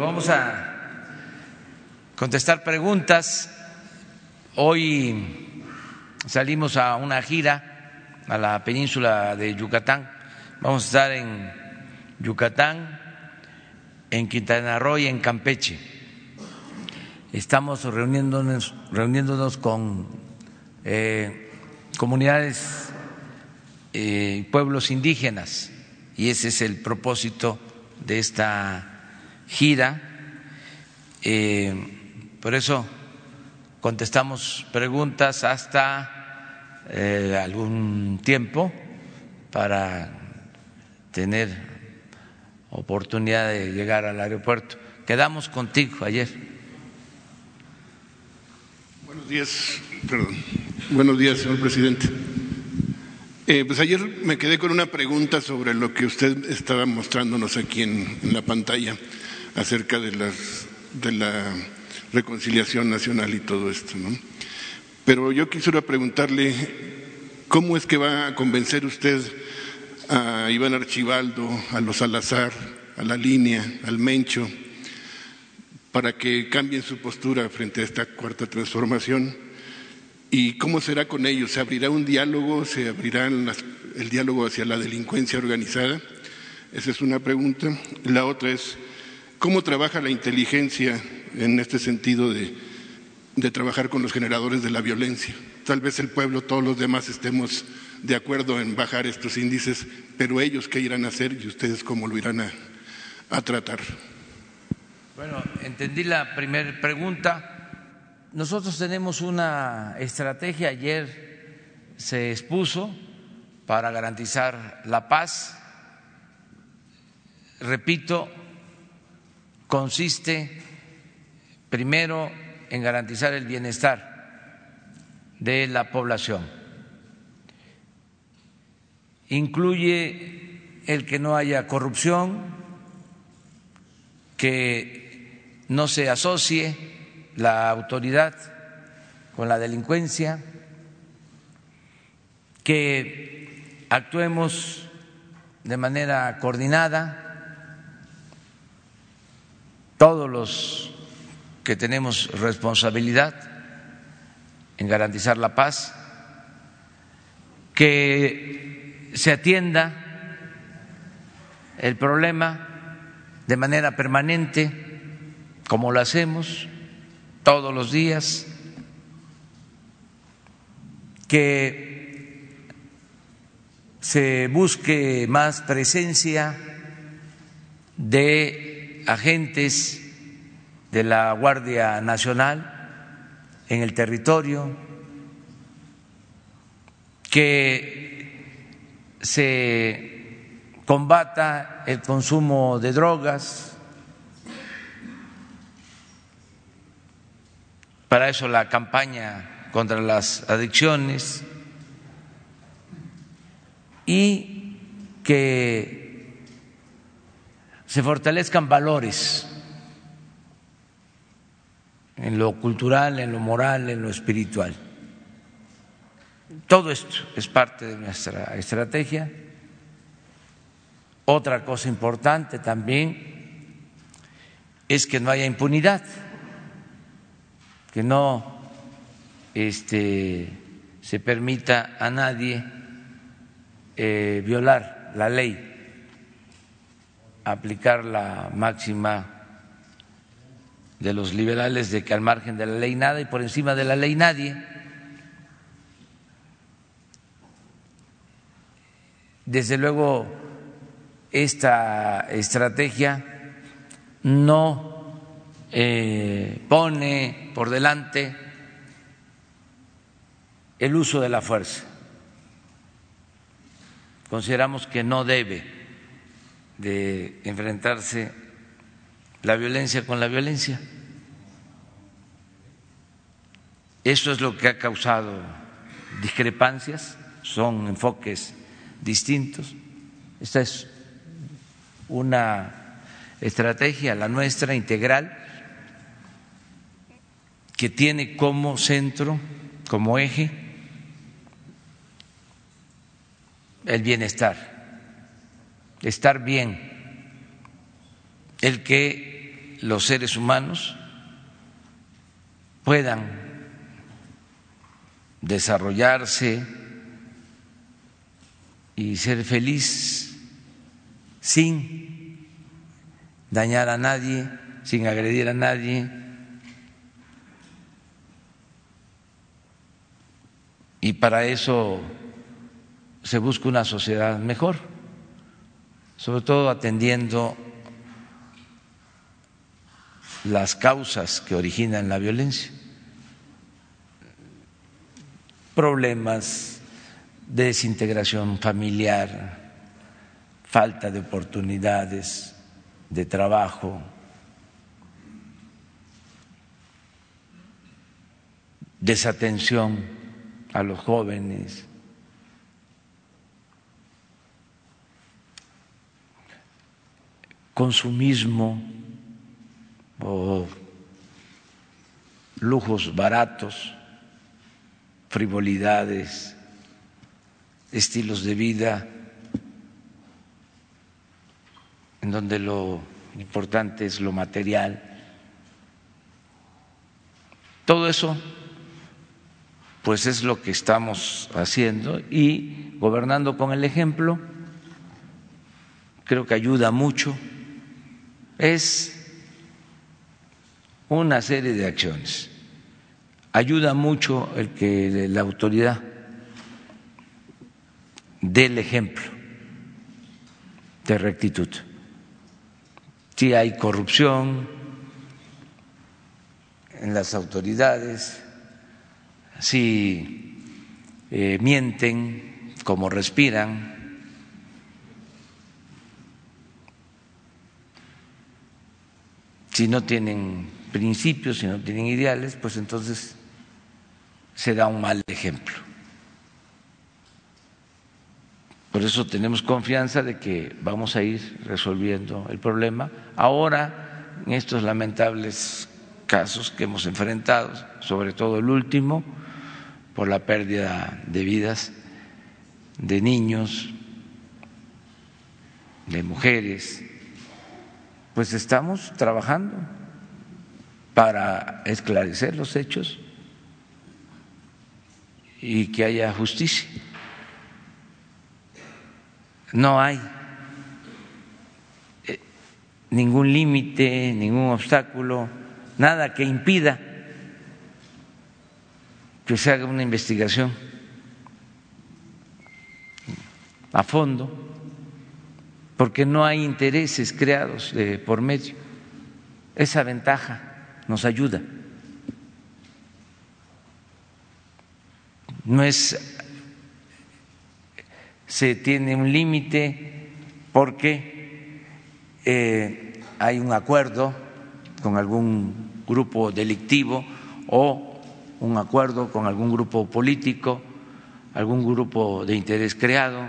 Vamos a contestar preguntas. Hoy salimos a una gira a la península de Yucatán. Vamos a estar en Yucatán, en Quintana Roo y en Campeche. Estamos reuniéndonos, reuniéndonos con eh, comunidades eh, pueblos indígenas y ese es el propósito de esta gira. Eh, por eso contestamos preguntas hasta eh, algún tiempo para tener oportunidad de llegar al aeropuerto. Quedamos contigo ayer. Buenos días, perdón. Buenos días, señor presidente. Eh, pues ayer me quedé con una pregunta sobre lo que usted estaba mostrándonos aquí en, en la pantalla acerca de las de la reconciliación nacional y todo esto. ¿no? Pero yo quisiera preguntarle, ¿cómo es que va a convencer usted a Iván Archibaldo, a los Salazar, a la línea, al Mencho, para que cambien su postura frente a esta cuarta transformación? ¿Y cómo será con ellos? ¿Se abrirá un diálogo? ¿Se abrirá el diálogo hacia la delincuencia organizada? Esa es una pregunta. La otra es, ¿Cómo trabaja la inteligencia en este sentido de, trabajar con los generadores de la violencia? Tal vez el pueblo, todos los demás estemos de acuerdo en bajar estos índices, pero ellos qué irán a hacer y ustedes cómo lo irán a, tratar. Bueno, entendí la primera pregunta. Nosotros tenemos una estrategia, ayer se expuso para garantizar la paz. Repito, consiste primero en garantizar el bienestar de la población. Incluye el que no haya corrupción, que no se asocie la autoridad con la delincuencia, que actuemos de manera coordinada todos los que tenemos responsabilidad en garantizar la paz, que se atienda el problema de manera permanente, como lo hacemos todos los días, que se busque más presencia de agentes de la Guardia Nacional en el territorio, que se combata el consumo de drogas, para eso la campaña contra las adicciones. Y que se fortalezcan valores en lo cultural, en lo moral, en lo espiritual. Todo esto es parte de nuestra estrategia. Otra cosa importante también es que no haya impunidad, que no este, se permita a nadie eh, violar la ley aplicar la máxima de los liberales de que al margen de la ley nada y por encima de la ley nadie. Desde luego, esta estrategia no eh, pone por delante el uso de la fuerza. Consideramos que no debe de enfrentarse la violencia con la violencia. Eso es lo que ha causado discrepancias, son enfoques distintos. Esta es una estrategia, la nuestra, integral, que tiene como centro, como eje, el bienestar estar bien, el que los seres humanos puedan desarrollarse y ser feliz sin dañar a nadie, sin agredir a nadie. Y para eso se busca una sociedad mejor, sobre todo atendiendo las causas que originan la violencia, problemas de desintegración familiar, falta de oportunidades de trabajo, desatención a los jóvenes, consumismo o lujos baratos, frivolidades, estilos de vida en donde lo importante es lo material. Todo eso, pues es lo que estamos haciendo y gobernando con el ejemplo, creo que ayuda mucho. Es una serie de acciones. Ayuda mucho el que la autoridad dé el ejemplo de rectitud. Si hay corrupción en las autoridades, si eh, mienten como respiran, si no tienen principios, si no tienen ideales, pues entonces se da un mal ejemplo. Por eso tenemos confianza de que vamos a ir resolviendo el problema. Ahora, en estos lamentables casos que hemos enfrentado, sobre todo el último, por la pérdida de vidas de niños, de mujeres, pues estamos trabajando para esclarecer los hechos y que haya justicia. No hay eh, ningún límite, ningún obstáculo, nada que impida que se haga una investigación a fondo, porque no hay intereses creados de por medio. Esa ventaja nos ayuda. No es, se tiene un límite porque eh, hay un acuerdo con algún grupo delictivo o un acuerdo con algún grupo político, algún grupo de interés creado.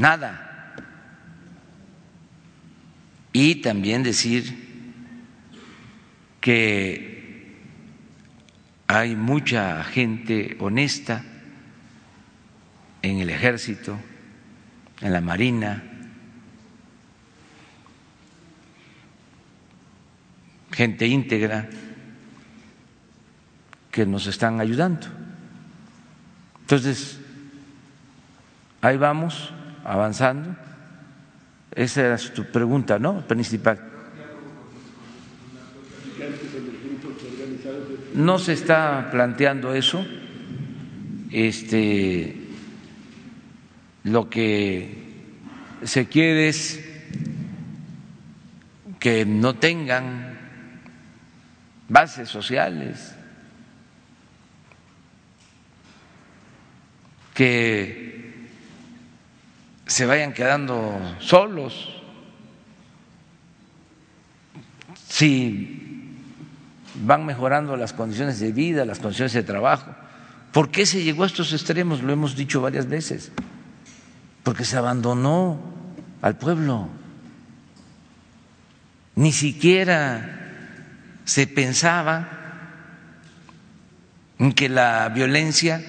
Nada y también decir que hay mucha gente honesta en el ejército, en la marina, gente íntegra que nos están ayudando. Entonces, ahí vamos avanzando esa era tu pregunta, ¿no? Principal. No se está planteando eso. Este, lo que se quiere es que no tengan bases sociales, que se vayan quedando solos. Si van mejorando las condiciones de vida, las condiciones de trabajo. ¿Por qué se llegó a estos extremos? Lo hemos dicho varias veces. Porque se abandonó al pueblo. Ni siquiera se pensaba en que la violencia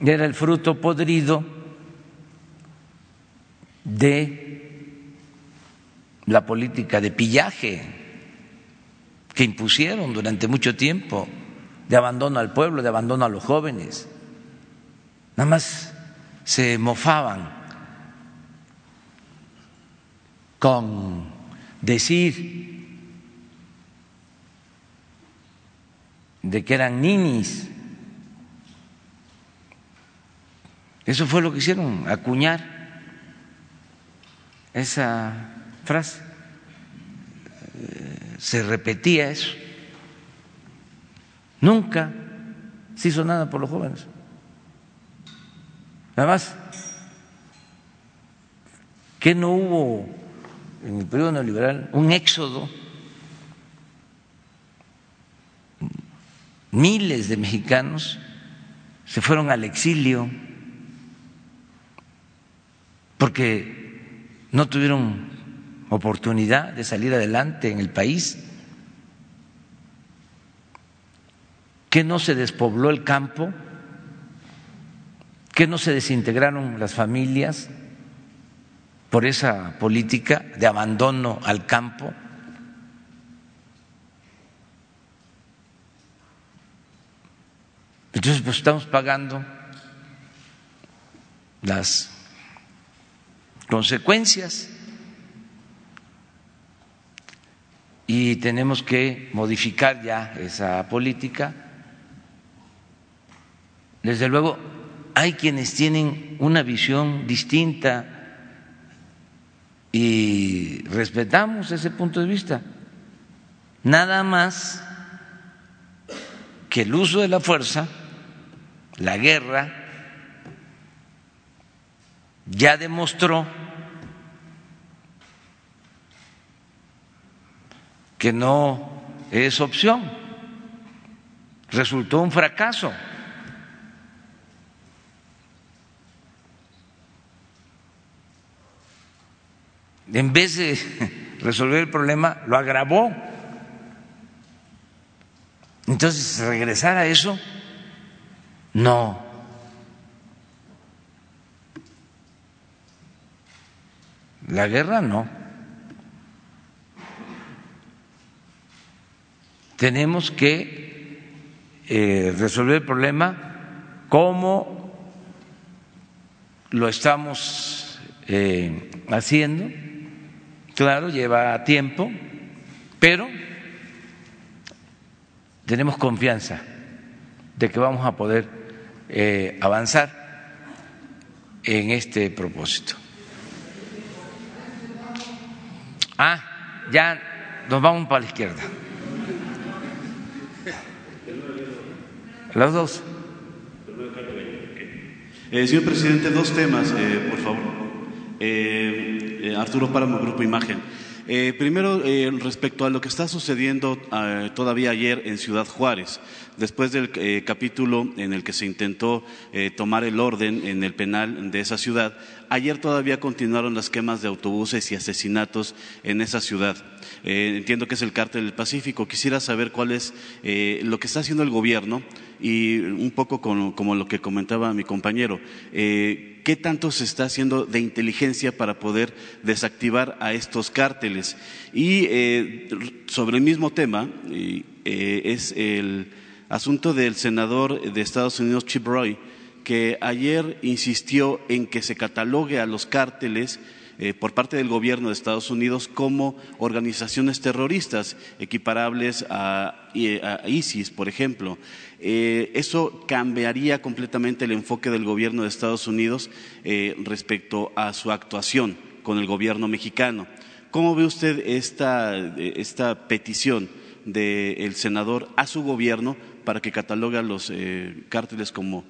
era el fruto podrido de la política de pillaje que impusieron durante mucho tiempo, de abandono al pueblo, de abandono a los jóvenes. Nada más se mofaban con decir de que eran ninis. Eso fue lo que hicieron, acuñar esa frase. Eh, se repetía eso. Nunca se hizo nada por los jóvenes. Nada más que no hubo en el periodo neoliberal un éxodo, miles de mexicanos se fueron al exilio porque no tuvieron oportunidad de salir adelante en el país, que no se despobló el campo, que no se desintegraron las familias por esa política de abandono al campo. Entonces, pues estamos pagando las consecuencias y tenemos que modificar ya esa política. Desde luego, hay quienes tienen una visión distinta y respetamos ese punto de vista. Nada más que el uso de la fuerza, la guerra, ya demostró que no es opción, resultó un fracaso. en vez de resolver el problema, lo agravó. Entonces, regresar a eso, no. La guerra no. Tenemos que eh, resolver el problema como lo estamos eh, haciendo Claro, lleva tiempo, pero tenemos confianza de que vamos a poder eh, avanzar en este propósito. Ah, ya nos vamos para la izquierda. Los dos. Eh, señor presidente, dos temas, eh, por favor. Eh, eh, Arturo Páramo, Grupo Imagen. Eh, primero, eh, respecto a lo que está sucediendo todavía ayer en Ciudad Juárez, después del capítulo en el que se intentó tomar el orden en el penal de esa ciudad, ayer todavía continuaron las quemas de autobuses y asesinatos en esa ciudad. entiendo que es el cártel del Pacífico. Quisiera saber cuál es lo que está haciendo el gobierno y un poco como, lo que comentaba mi compañero, eh, ¿qué tanto se está haciendo de inteligencia para poder desactivar a estos cárteles? Y eh, sobre el mismo tema eh, es el asunto del senador de Estados Unidos, Chip Roy, que ayer insistió en que se catalogue a los cárteles eh, por parte del gobierno de Estados Unidos como organizaciones terroristas equiparables a, ISIS, por ejemplo. Eh, eso cambiaría completamente el enfoque del gobierno de Estados Unidos eh, respecto a su actuación con el gobierno mexicano. ¿Cómo ve usted esta, esta petición del senador a su gobierno para que catalogue a los cárteles como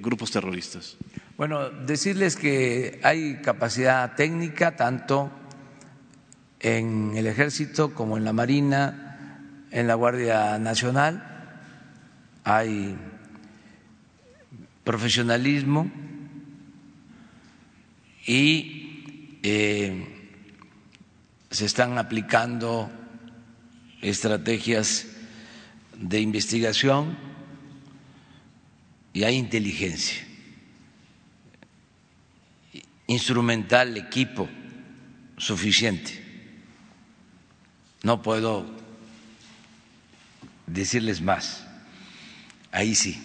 grupos terroristas? Bueno, decirles que hay capacidad técnica tanto en el ejército como en la marina, en la Guardia Nacional, hay profesionalismo y eh, se están aplicando estrategias de investigación y hay inteligencia instrumental, equipo suficiente no puedo decirles más. Ahí sí.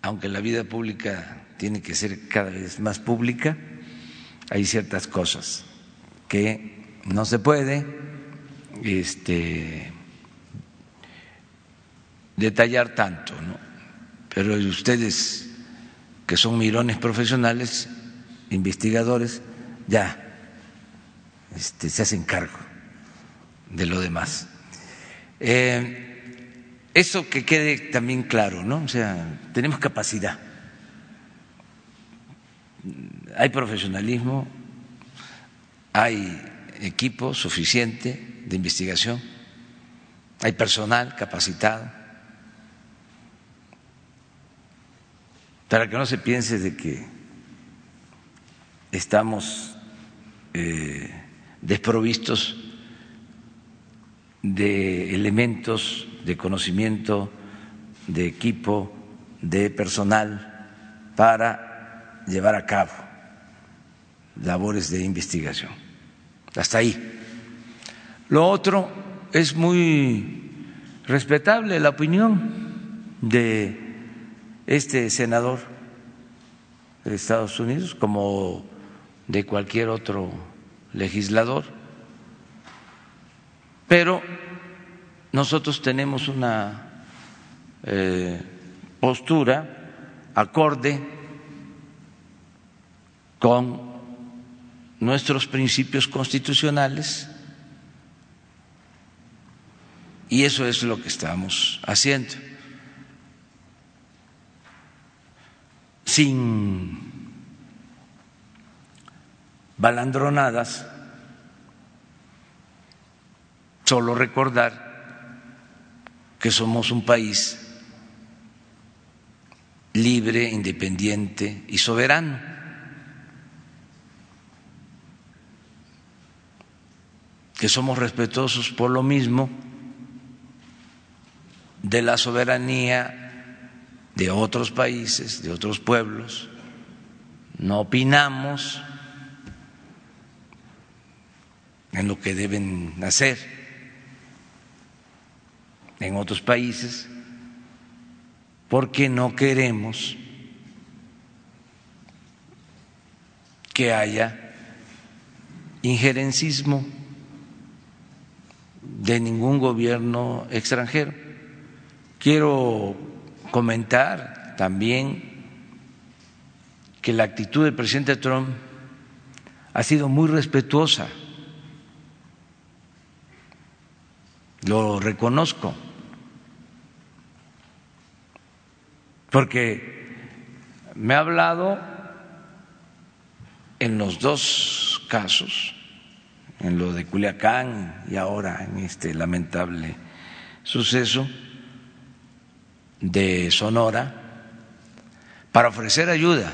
Aunque la vida pública tiene que ser cada vez más pública, hay ciertas cosas que no se puede este, detallar tanto, ¿no? Pero ustedes que son mirones profesionales, investigadores, ya este, se hacen cargo de lo demás. Eh, eso que quede también claro, ¿no? O sea, tenemos capacidad, hay profesionalismo, hay equipo suficiente de investigación, hay personal capacitado, para que no se piense de que estamos eh, desprovistos de elementos de conocimiento, de equipo, de personal para llevar a cabo labores de investigación. Hasta ahí. Lo otro es muy respetable la opinión de este senador de Estados Unidos como de cualquier otro legislador, pero nosotros tenemos una eh, postura acorde con nuestros principios constitucionales y eso es lo que estamos haciendo. Sin balandronadas, solo recordar que somos un país libre, independiente y soberano. que somos respetuosos por lo mismo de la soberanía de otros países, de otros pueblos, no opinamos en lo que deben hacer en otros países porque no queremos que haya injerencismo de ningún gobierno extranjero. Quiero comentar también que la actitud del presidente Trump ha sido muy respetuosa, lo reconozco. Porque me ha hablado en los dos casos, en lo de Culiacán y ahora en este lamentable suceso de Sonora, para ofrecer ayuda.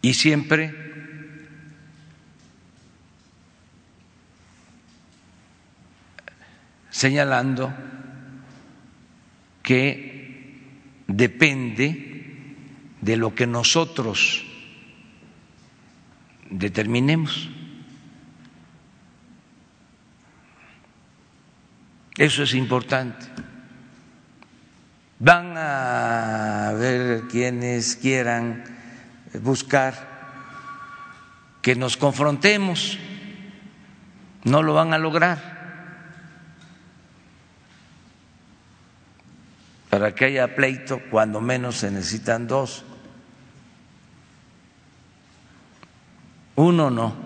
Y siempre señalando que depende de lo que nosotros determinemos. Eso es importante. Van a ver quienes quieran buscar que nos confrontemos, no lo van a lograr. Para que haya pleito, cuando menos se necesitan dos. Uno no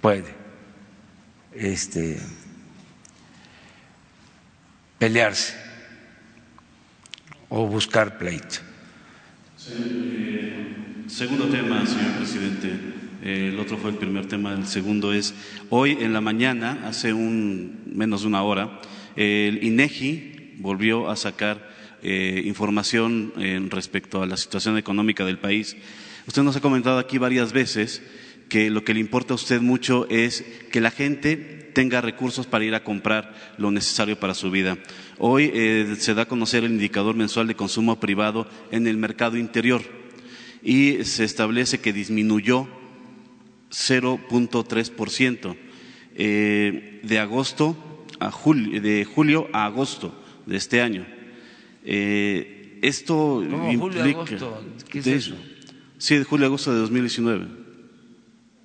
puede este, pelearse o buscar pleito. Segundo tema, señor presidente. El otro fue el primer tema. El segundo es hoy en la mañana, hace un menos de una hora, el INEGI volvió a sacar eh, información respecto a la situación económica del país. Usted nos ha comentado aquí varias veces que lo que le importa a usted mucho es que la gente tenga recursos para ir a comprar lo necesario para su vida. Hoy eh, se da a conocer el indicador mensual de consumo privado en el mercado interior y se establece que disminuyó 0.3% eh, de agosto a julio, de julio a agosto de este año. Eh, esto julio agosto? ¿Qué es eso? Sí, de julio a agosto de 2019.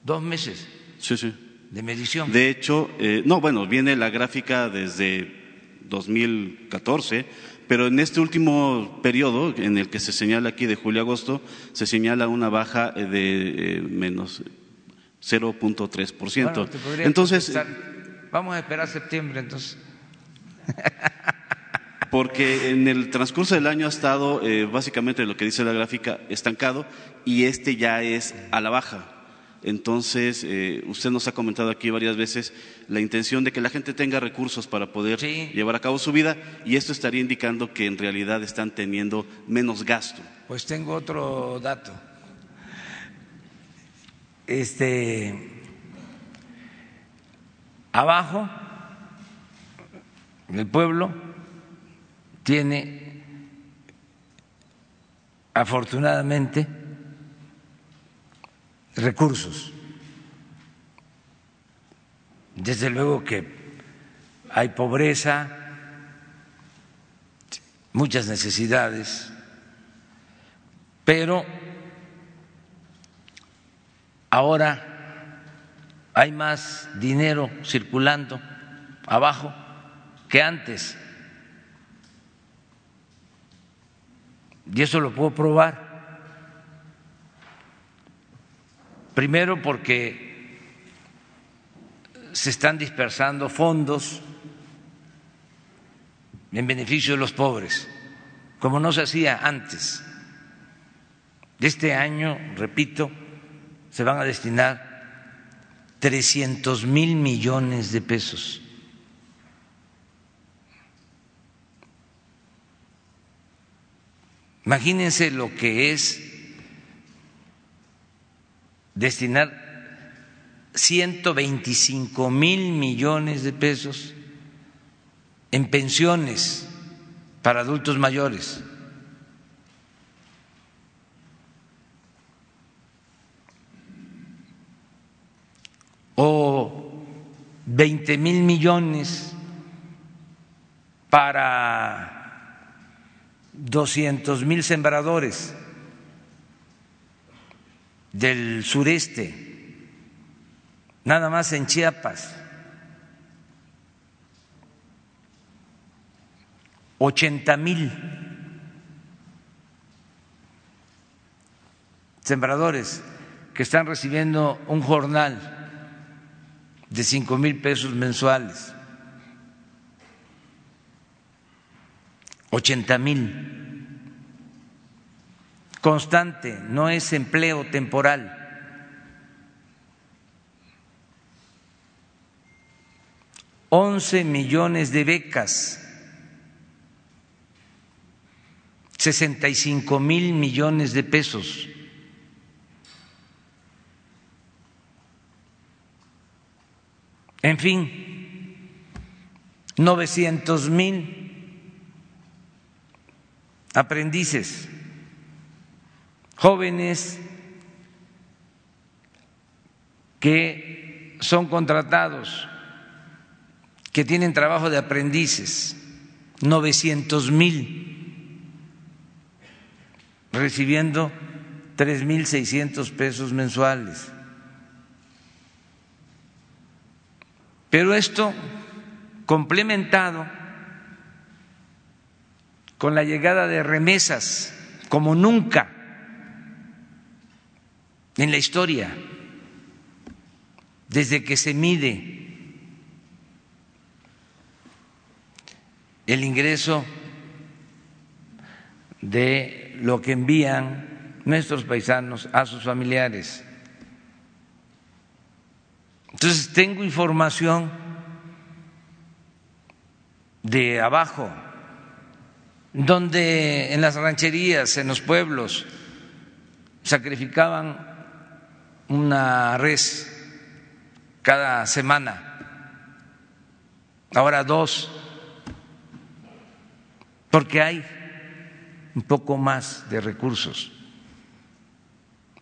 ¿Dos meses? Sí, sí. ¿De medición? De hecho, eh, no, bueno, viene la gráfica desde 2014, pero en este último periodo, en el que se señala aquí de julio a agosto, se señala una baja de eh, menos 0.3%. entonces, vamos a esperar septiembre, entonces. porque en el transcurso del año ha estado eh, básicamente lo que dice la gráfica estancado y este ya es a la baja. Entonces, eh, usted nos ha comentado aquí varias veces la intención de que la gente tenga recursos para poder llevar a cabo su vida y esto estaría indicando que en realidad están teniendo menos gasto. Pues tengo otro dato. Este, abajo, el pueblo tiene, afortunadamente, recursos. Desde luego que hay pobreza, muchas necesidades, pero ahora hay más dinero circulando abajo que antes. Y eso lo puedo probar. Primero porque se están dispersando fondos en beneficio de los pobres, como no se hacía antes. Este año, repito, se van a destinar 300 mil millones de pesos. Imagínense lo que es destinar 125 mil millones de pesos en pensiones para adultos mayores. o 20 mil millones para 200 mil sembradores del sureste, nada más en Chiapas, 80 mil sembradores que están recibiendo un jornal de cinco mil pesos mensuales, 80 mil constante, no es empleo temporal. Once millones de becas, sesenta y cinco mil millones de pesos. En fin, novecientos mil aprendices jóvenes que son contratados, que tienen trabajo de aprendices, 900 mil, recibiendo 3.600 pesos mensuales. Pero esto complementado con la llegada de remesas como nunca en la historia, desde que se mide el ingreso de lo que envían nuestros paisanos a sus familiares. Entonces tengo información de abajo, donde en las rancherías, en los pueblos, sacrificaban una res cada semana, ahora dos, porque hay un poco más de recursos.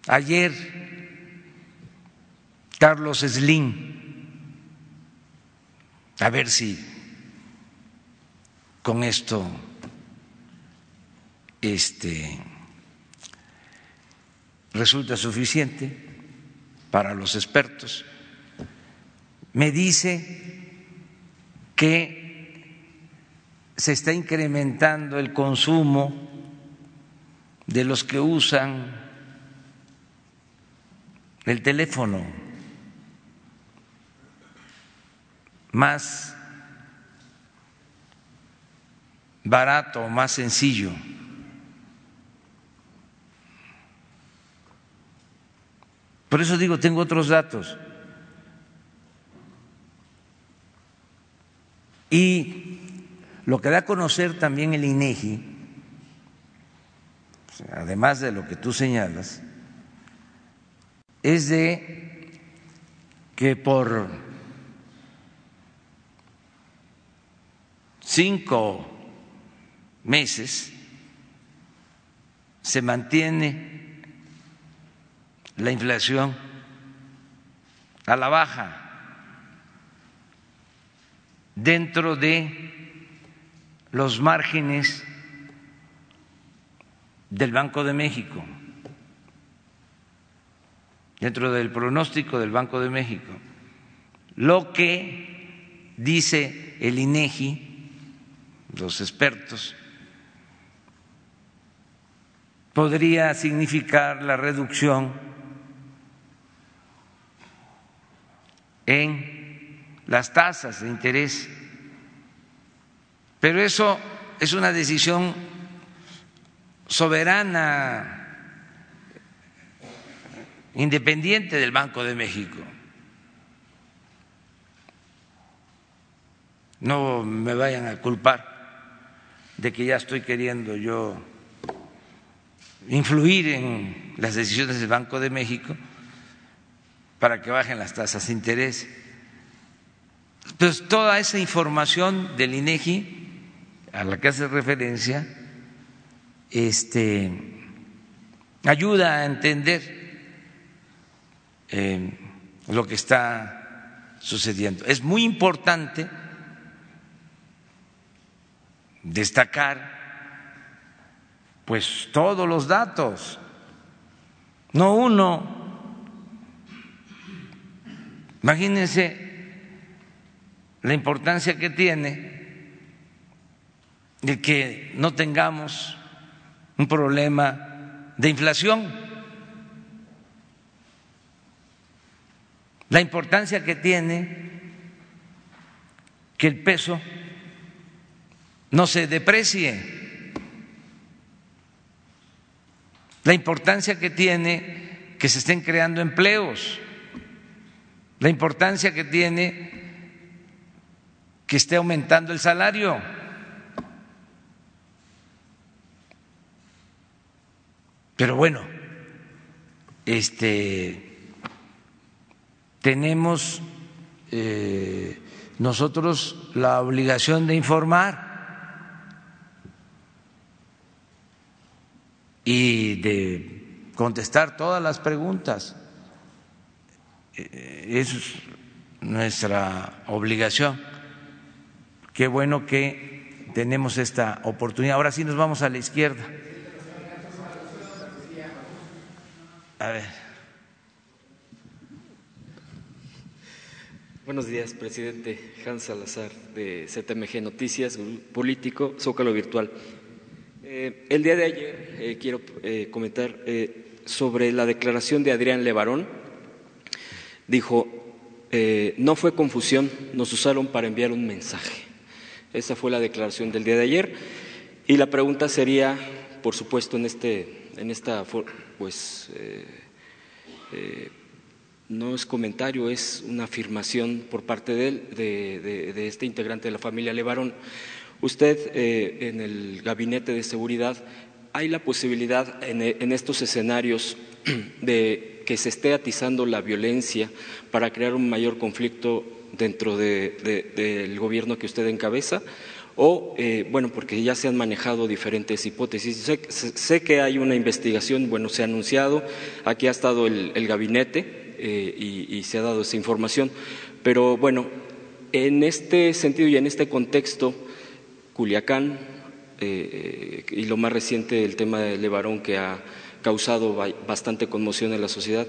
Ayer, Carlos Slim, a ver si con esto este, resulta suficiente para los expertos, me dice que se está incrementando el consumo de los que usan el teléfono más barato, más sencillo. Por eso digo, tengo otros datos. Y lo que da a conocer también el INEGI, además de lo que tú señalas, es de que por cinco meses se mantiene la inflación a la baja dentro de los márgenes del Banco de México, dentro del pronóstico del Banco de México. Lo que dice el INEGI, los expertos, podría significar la reducción en las tasas de interés. Pero eso es una decisión soberana, independiente del Banco de México. No me vayan a culpar de que ya estoy queriendo yo influir en las decisiones del Banco de México para que bajen las tasas de interés. Entonces, toda esa información del INEGI a la que hace referencia este, ayuda a entender eh, lo que está sucediendo. Es muy importante destacar pues todos los datos, no uno, Imagínense la importancia que tiene el que no tengamos un problema de inflación, la importancia que tiene que el peso no se deprecie, la importancia que tiene que se estén creando empleos la importancia que tiene que esté aumentando el salario. Pero bueno, este tenemos eh, nosotros la obligación de informar y de contestar todas las preguntas. Eh, es nuestra obligación. Qué bueno que tenemos esta oportunidad. Ahora sí nos vamos a la izquierda. A ver. Buenos días, presidente Hans Salazar de CTMG Noticias, político, Zócalo Virtual. Eh, el día de ayer eh, quiero comentar sobre la declaración de Adrián Levarón, dijo, eh, no fue confusión, nos usaron para enviar un mensaje. Esa fue la declaración del día de ayer. Y la pregunta sería, por supuesto, en, este, en esta, pues, eh, eh, no es comentario, es una afirmación por parte de él, de, este integrante de la familia Levarón. Usted, en el gabinete de seguridad, hay la posibilidad en estos escenarios de que se esté atizando la violencia para crear un mayor conflicto dentro del gobierno que usted encabeza? o, eh, bueno, porque ya se han manejado diferentes hipótesis. Sé, que hay una investigación, bueno, se ha anunciado, aquí ha estado el, gabinete eh, y, se ha dado esa información, pero bueno, en este sentido y en este contexto, Culiacán eh, y lo más reciente, el tema de Levarón, que ha causado bastante conmoción en la sociedad,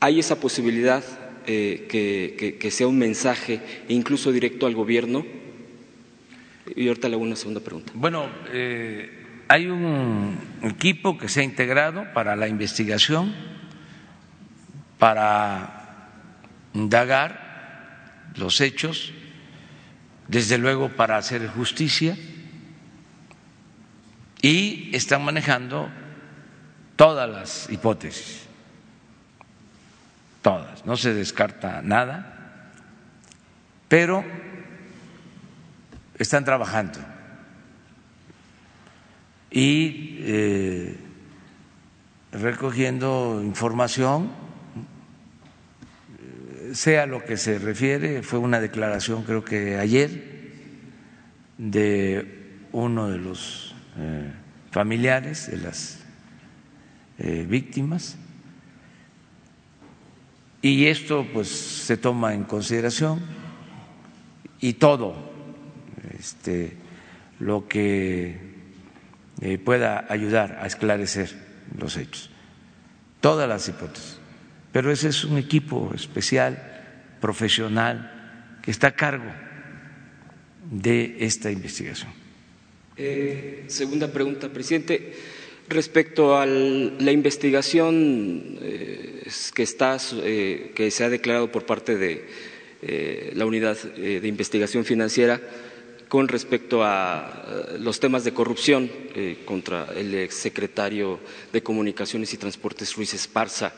¿hay esa posibilidad que, que sea un mensaje incluso directo al gobierno? Y ahorita le hago una segunda pregunta. Bueno, eh, hay un equipo que se ha integrado para la investigación, para indagar los hechos, desde luego para hacer justicia, y están manejando todas las hipótesis, todas, no se descarta nada, pero están trabajando. Y eh, recogiendo información, sea lo que se refiere, fue una declaración creo que ayer de uno de los eh, familiares de las eh, víctimas y esto pues se toma en consideración y todo este, lo que eh, pueda ayudar a esclarecer los hechos, todas las hipótesis. Pero ese es un equipo especial, profesional, que está a cargo de esta investigación. Eh, segunda pregunta, presidente. Respecto a la investigación eh, que, está, que se ha declarado por parte de la Unidad de Investigación Financiera, con respecto a eh, los temas de corrupción eh, contra el exsecretario de Comunicaciones y Transportes Ruiz Esparza.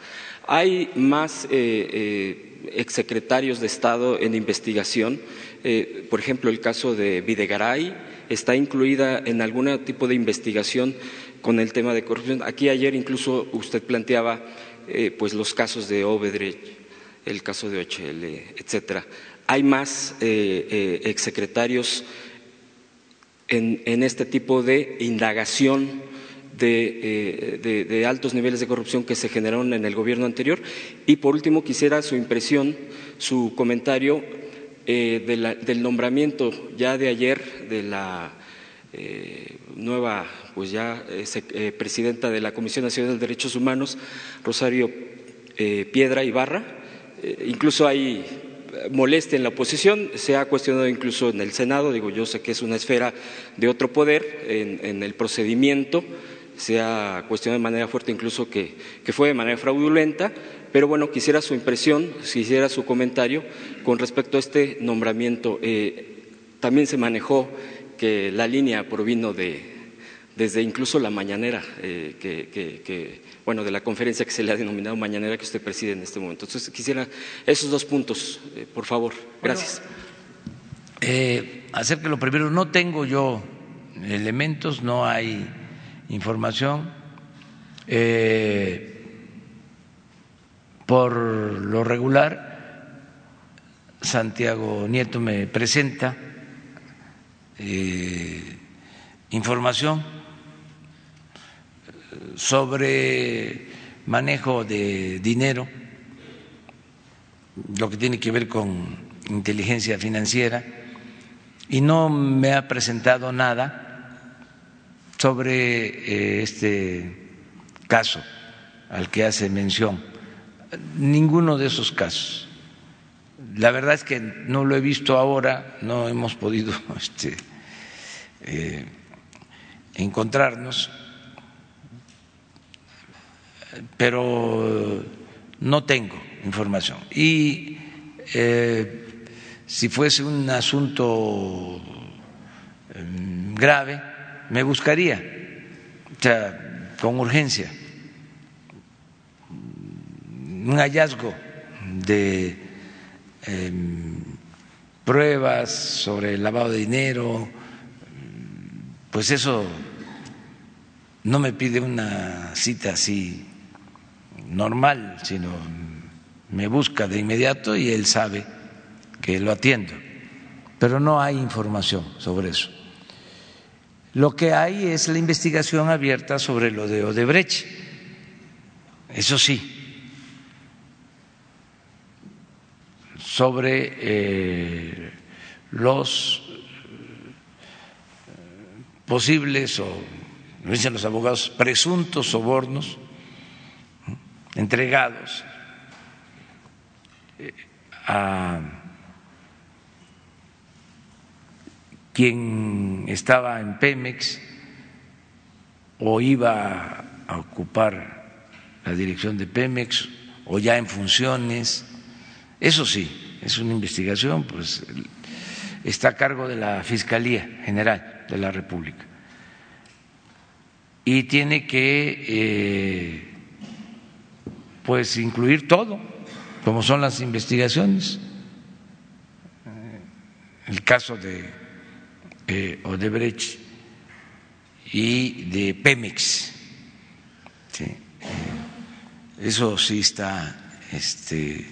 ¿Hay más eh, exsecretarios de Estado en investigación? por ejemplo, el caso de Videgaray está incluida en algún tipo de investigación con el tema de corrupción. Aquí ayer incluso usted planteaba pues los casos de Obedrech, el caso de OHL, etcétera. ¿Hay más exsecretarios en, este tipo de indagación eh, de, altos niveles de corrupción que se generaron en el gobierno anterior. Y por último, quisiera su impresión, su comentario eh, del nombramiento ya de ayer de la eh, nueva, pues ya presidenta de la Comisión Nacional de Derechos Humanos, Rosario Piedra Ibarra. incluso hay molestia en la oposición, se ha cuestionado incluso en el Senado, digo, yo sé que es una esfera de otro poder en, el procedimiento, se ha cuestionado de manera fuerte incluso que, fue de manera fraudulenta, pero bueno, quisiera su impresión, quisiera su comentario con respecto a este nombramiento. Eh, también se manejó que la línea provino de, desde incluso la mañanera, eh, que, bueno, de la conferencia que se le ha denominado mañanera que usted preside en este momento. Entonces, quisiera esos dos puntos, eh, por favor. Gracias. Eh, hacer que lo primero, no tengo yo elementos, no hay información. por lo regular, Santiago Nieto me presenta información sobre manejo de dinero, lo que tiene que ver con inteligencia financiera, y no me ha presentado nada sobre eh, este caso al que hace mención, ninguno de esos casos. La verdad es que no lo he visto ahora, no hemos podido este, eh, encontrarnos pero no tengo información. Y eh, si fuese un asunto em, grave, me buscaría, o sea, con urgencia, un hallazgo de pruebas sobre el lavado de dinero, pues eso no me pide una cita así normal, sino me busca de inmediato y él sabe que lo atiendo. Pero no hay información sobre eso. Lo que hay es la investigación abierta sobre lo de Odebrecht. Eso sí, sobre eh, los posibles o, dicen los abogados, presuntos sobornos entregados eh, a quien estaba en Pemex o iba a ocupar la dirección de Pemex o ya en funciones. Eso sí, es una investigación, pues está a cargo de la Fiscalía General de la República. Y tiene que eh, pues incluir todo, como son las investigaciones. El caso de eh, Odebrecht y de Pemex. Eso sí está este,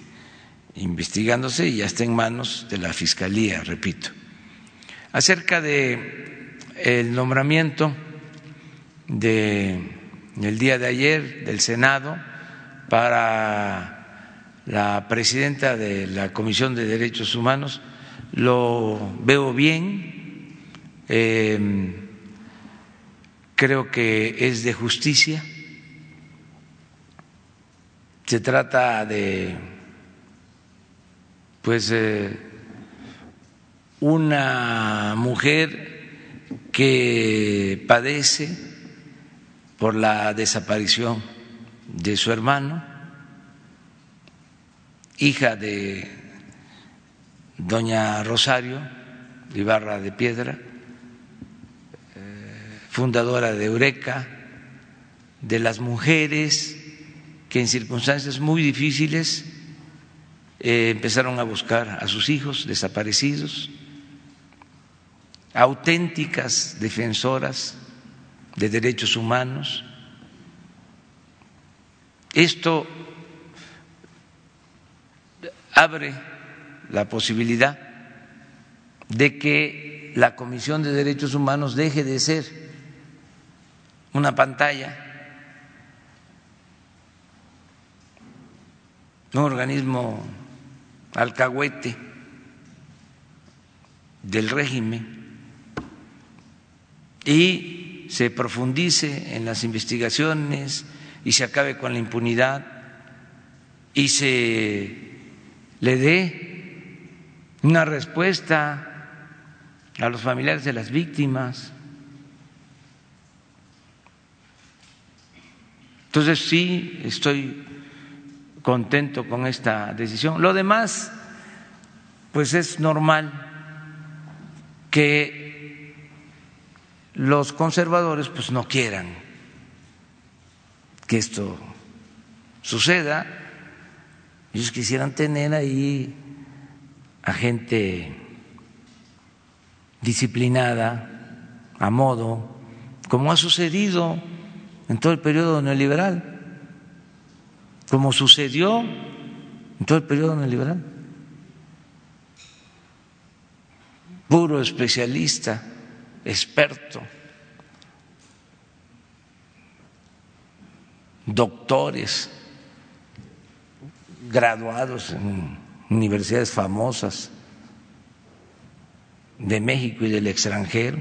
investigándose y ya está en manos de la Fiscalía, repito. Acerca de el nombramiento de el día de ayer del Senado para la presidenta de la Comisión de Derechos Humanos, lo veo bien, eh, creo que es de justicia, se trata de pues eh, una mujer que padece por la desaparición de su hermano, hija de doña Rosario Ibarra de Piedra, eh, fundadora de Eureka, de las mujeres que en circunstancias muy difíciles eh, empezaron a buscar a sus hijos desaparecidos, auténticas defensoras de derechos humanos. Esto abre la posibilidad de que la Comisión de Derechos Humanos deje de ser una pantalla, un organismo alcahuete del régimen y se profundice en las investigaciones y se acabe con la impunidad y se le dé una respuesta a los familiares de las víctimas. Entonces sí, estoy contento con esta decisión. Lo demás, pues es normal que los conservadores pues no quieran que esto suceda. Ellos quisieran tener ahí a gente disciplinada, a modo, como ha sucedido en todo el periodo neoliberal como sucedió en todo el periodo neoliberal. Puro especialista, experto, doctores, graduados en universidades famosas de México y del extranjero,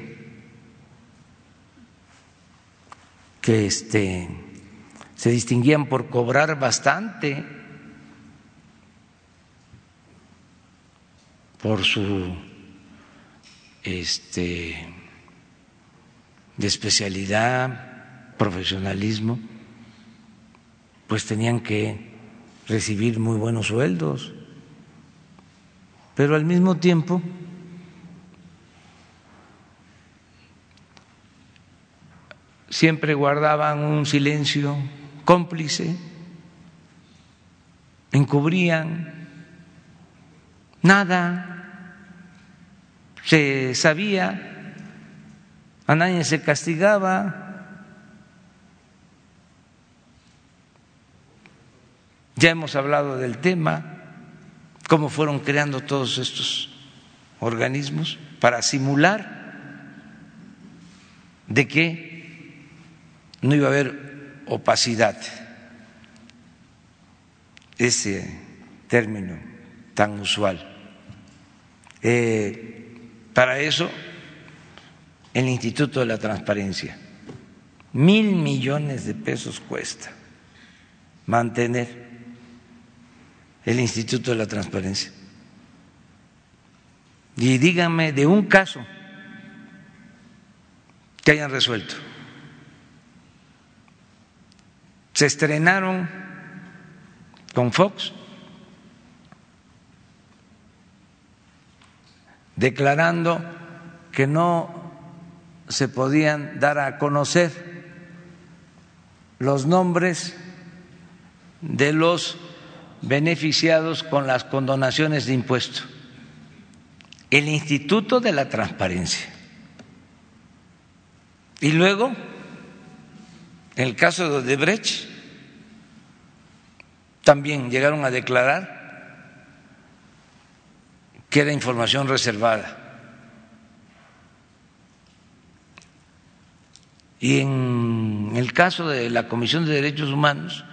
que este se distinguían por cobrar bastante por su este de especialidad, profesionalismo, pues tenían que recibir muy buenos sueldos, pero al mismo tiempo siempre guardaban un silencio cómplice, encubrían, nada se sabía, a nadie se castigaba. Ya hemos hablado del tema, cómo fueron creando todos estos organismos para simular de que no iba a haber opacidad, ese término tan usual. Eh, para eso, el Instituto de la Transparencia, mil millones de pesos cuesta mantener el Instituto de la Transparencia. Y díganme de un caso que hayan resuelto. Se estrenaron con Fox declarando que no se podían dar a conocer los nombres de los beneficiados con las condonaciones de impuestos. El Instituto de la Transparencia. Y luego, en el caso de Odebrecht, también llegaron a declarar que era información reservada. Y en el caso de la Comisión de Derechos Humanos,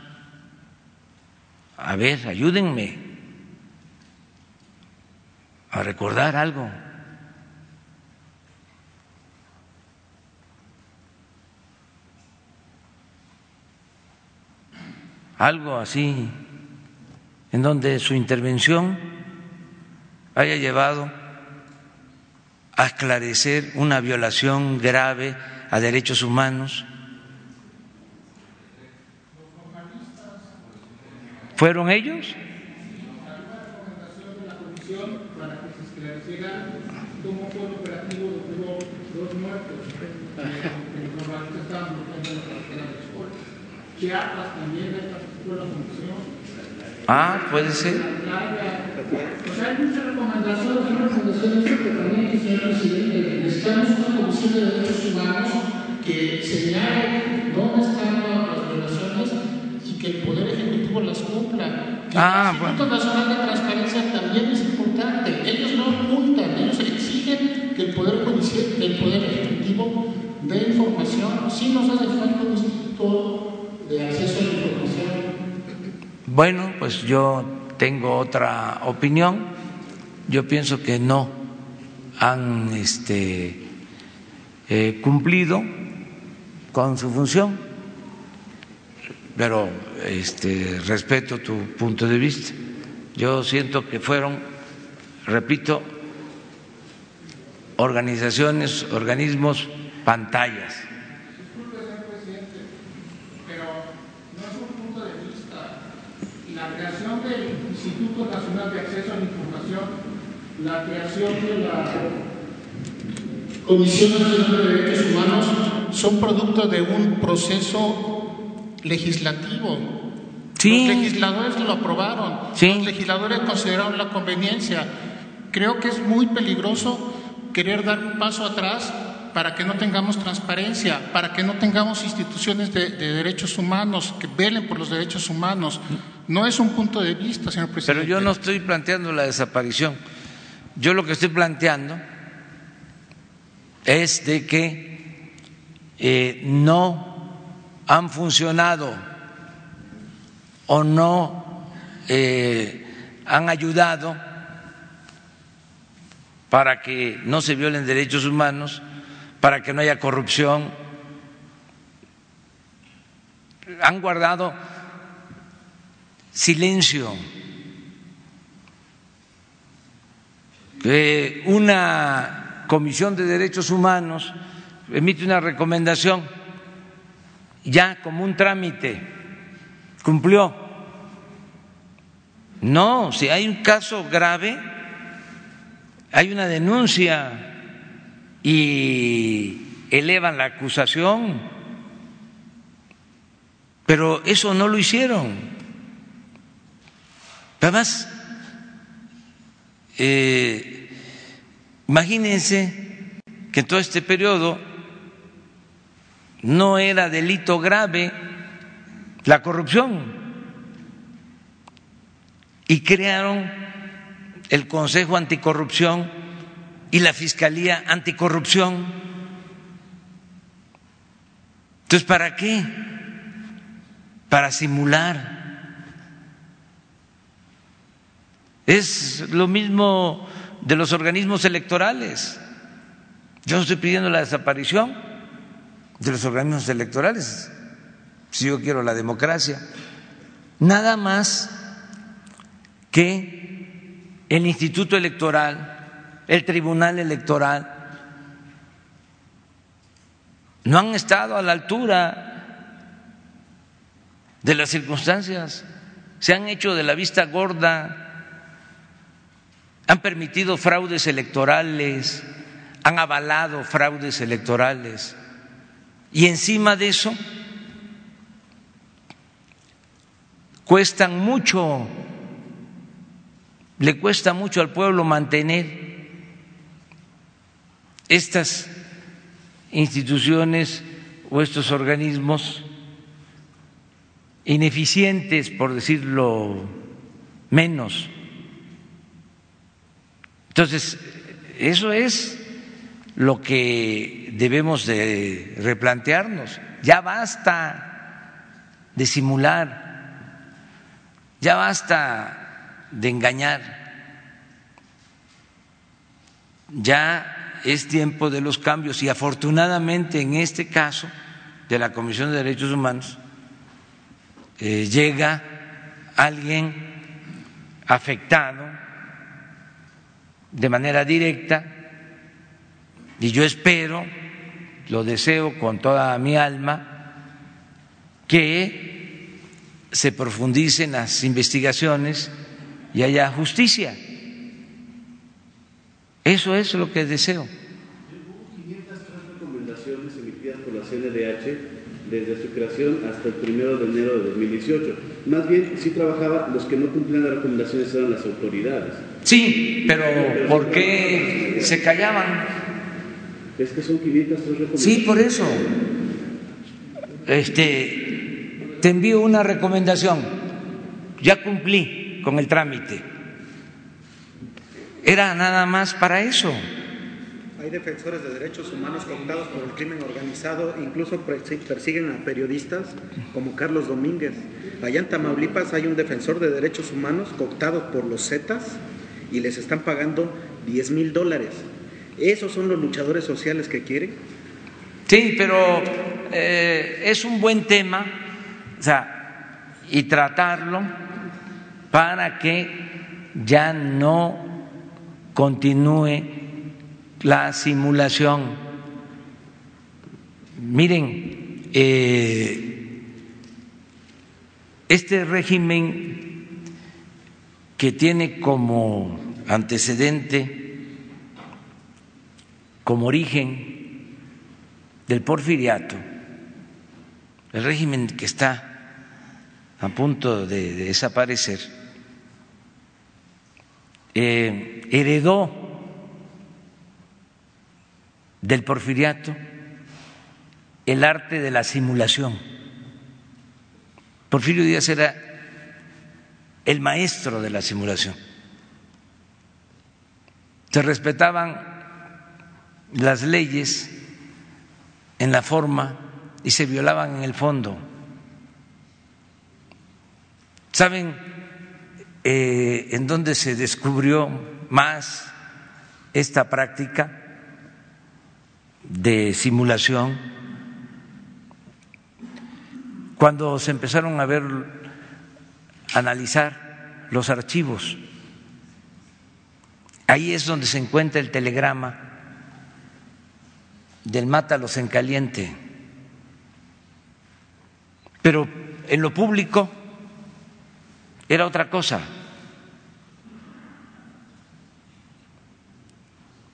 a ver, ayúdenme a recordar algo. Algo así, en donde su intervención haya llevado a esclarecer una violación grave a derechos humanos ¿Fueron ellos? Ah, puede ser. Sea, hay muchas recomendaciones, hay recomendaciones que también, señor presidente, necesitamos una comisión de derechos humanos que señale dónde están las relaciones y que el Poder Ejecutivo las cumpla. Ah, el Instituto Nacional de Transparencia también es importante. Ellos no ocultan, ellos exigen que el Poder Judicial, el Poder Ejecutivo dé información. Sí nos hace falta un instituto de acceso a la información. Bueno, pues yo tengo otra opinión. Yo pienso que no han este, eh, cumplido con su función, pero este, respeto tu punto de vista. Yo siento que fueron, repito, organizaciones, organismos, pantallas. Pero no es un punto de vista. La creación del Instituto Nacional de Acceso a la Información, la creación de la Comisión Nacional de Derechos Humanos son producto de un proceso legislativo. Sí. Los legisladores lo aprobaron. Sí. Los legisladores consideraron la conveniencia. Creo que es muy peligroso querer dar un paso atrás para que no tengamos transparencia, para que no tengamos instituciones de, de derechos humanos que velen por los derechos humanos. No es un punto de vista, señor presidente. Pero yo no estoy planteando la desaparición. Yo lo que estoy planteando es de que eh, no han funcionado o no eh, han ayudado para que no se violen derechos humanos, para que no haya corrupción. Han guardado silencio. Eh, una comisión de derechos humanos emite una recomendación ya como un trámite, cumplió. No, si hay un caso grave, hay una denuncia y elevan la acusación, pero eso no lo hicieron. Además, eh, imagínense que en todo este periodo no era delito grave la corrupción. y crearon el Consejo Anticorrupción y la Fiscalía Anticorrupción. Entonces, ¿para qué? Para simular. Es lo mismo de los organismos electorales. Yo no estoy pidiendo la desaparición de los organismos electorales, si yo quiero la democracia. Nada más que el Instituto Electoral, el Tribunal Electoral, no han estado a la altura de las circunstancias, se han hecho de la vista gorda han permitido fraudes electorales, han avalado fraudes electorales y encima de eso cuestan mucho, le cuesta mucho al pueblo mantener estas instituciones o estos organismos ineficientes, por decirlo menos. Entonces, eso es lo que debemos de replantearnos. Ya basta de simular, ya basta de engañar, ya es tiempo de los cambios y afortunadamente en este caso de la Comisión de Derechos Humanos eh, llega alguien afectado de manera directa y yo espero, lo deseo con toda mi alma, que se profundicen las investigaciones y haya justicia. Eso es lo que deseo. recomendaciones emitidas por la CNDH desde su creación hasta el primero de enero de 2018. Más bien, sí trabajaba, los que no cumplían las recomendaciones eran las autoridades. Sí, pero ¿por qué se callaban? Es que son 503 recomendaciones. Sí, por eso. Este, te envío una recomendación. Ya cumplí con el trámite. Era nada más para eso. Hay defensores de derechos humanos cooptados por el crimen organizado, incluso persiguen a periodistas como Carlos Domínguez. Allá en Tamaulipas hay un defensor de derechos humanos cooptado por los Zetas y les están pagando 10 mil dólares. ¿Esos son los luchadores sociales que quieren? Sí, pero eh, es un buen tema, o sea, y tratarlo para que ya no continúe la simulación. Miren, eh, este régimen que tiene como antecedente, como origen del porfiriato, el régimen que está a punto de, desaparecer, eh, heredó del porfiriato el arte de la simulación. Porfirio Díaz era el maestro de la simulación. Se respetaban las leyes en la forma y se violaban en el fondo. ¿Saben eh, en dónde se descubrió más esta práctica de simulación? Cuando se empezaron a ver analizar los archivos. Ahí es donde se encuentra el telegrama del mátalos en caliente. Pero en lo público era otra cosa.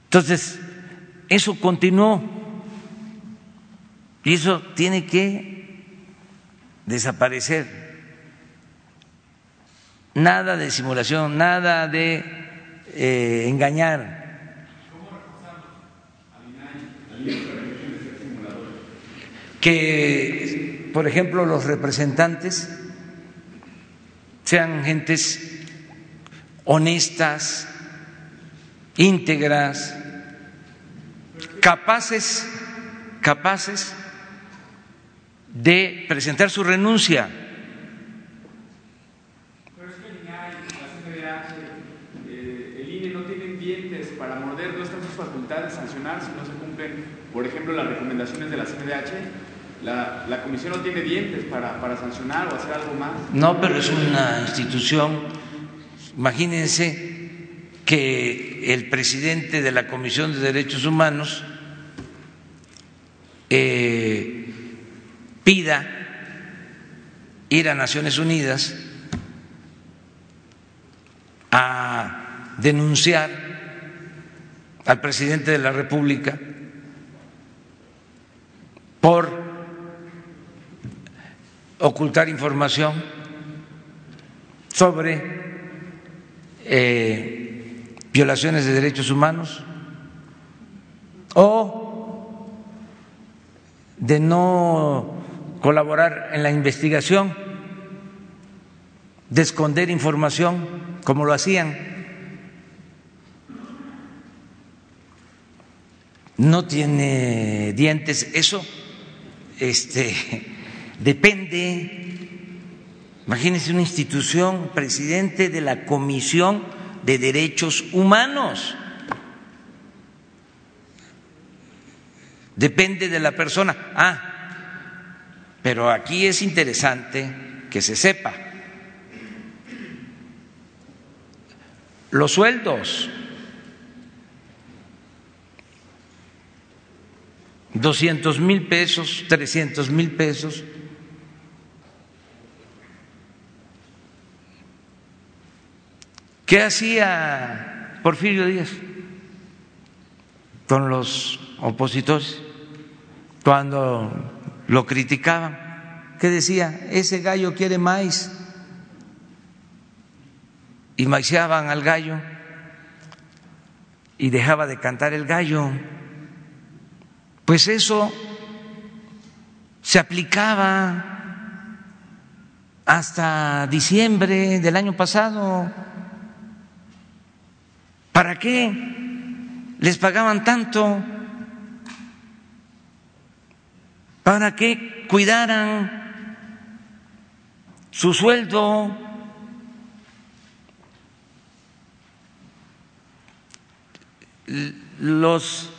Entonces, eso continuó y eso tiene que desaparecer nada de simulación, nada de eh, engañar. Que, por ejemplo, los representantes sean gentes honestas, íntegras, capaces, capaces de presentar su renuncia. Pero es que el INAI, la CNDH, eh, el INE no tienen dientes para morder, no están sus facultades de sancionar si no se cumplen, por ejemplo, las recomendaciones de la CNDH. La, comisión no tiene dientes para, para sancionar o hacer algo más. No, pero es una institución, imagínense que el presidente de la Comisión de Derechos Humanos eh, pida ir a Naciones Unidas a denunciar al presidente de la República por ocultar información sobre eh, violaciones de derechos humanos o de no colaborar en la investigación, de esconder información como lo hacían. No tiene dientes, eso este depende Imagínense una institución, presidente de la Comisión de Derechos Humanos. Depende de la persona. Ah, pero aquí es interesante que se sepa. Los sueldos. Doscientos mil pesos, trescientos mil pesos ¿Qué hacía Porfirio Díaz con los opositores cuando lo criticaban? ¿Qué decía? Ese gallo quiere maíz. Y maiceaban al gallo y dejaba de cantar el gallo. Pues eso se aplicaba hasta diciembre del año pasado ¿Para qué les pagaban tanto? ¿Para qué cuidaran su sueldo? Los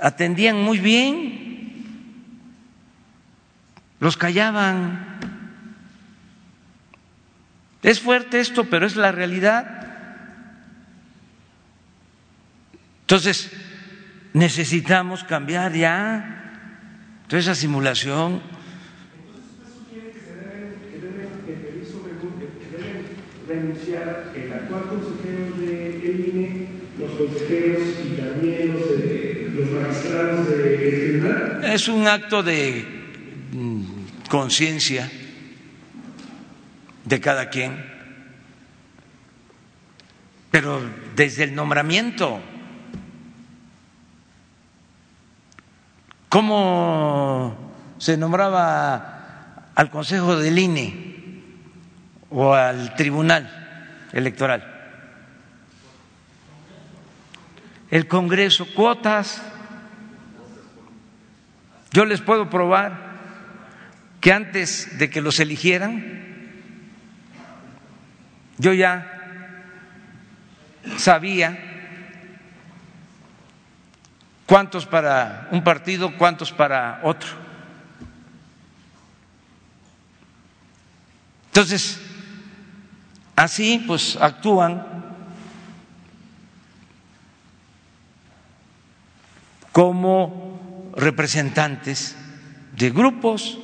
atendían muy bien, los callaban. Es fuerte esto, pero es la realidad. Entonces, necesitamos cambiar ya toda esa simulación. renunciar el actual consejero del INE, los consejeros y también los, Es un acto de mm, conciencia de cada quien, pero desde el nombramiento. ¿Cómo se nombraba al Consejo del INE o al Tribunal Electoral? El Congreso, cuotas. Yo les puedo probar que antes de que los eligieran, yo ya sabía cuántos para un partido, cuántos para otro. Entonces, así pues actúan como representantes de grupos,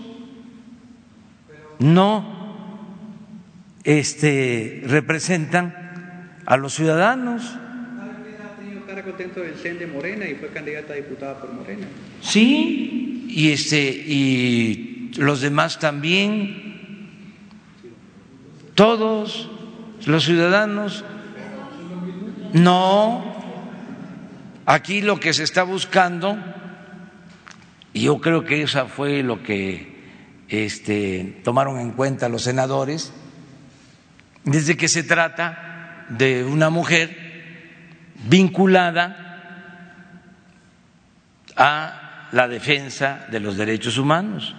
no este, representan a los ciudadanos contento del CEN de Morena y fue candidata a diputada por Morena. Sí, y este y los demás también, todos los ciudadanos. No, aquí lo que se está buscando, y yo creo que eso fue lo que este, tomaron en cuenta los senadores, desde que se trata de una mujer vinculada a la defensa de los derechos humanos.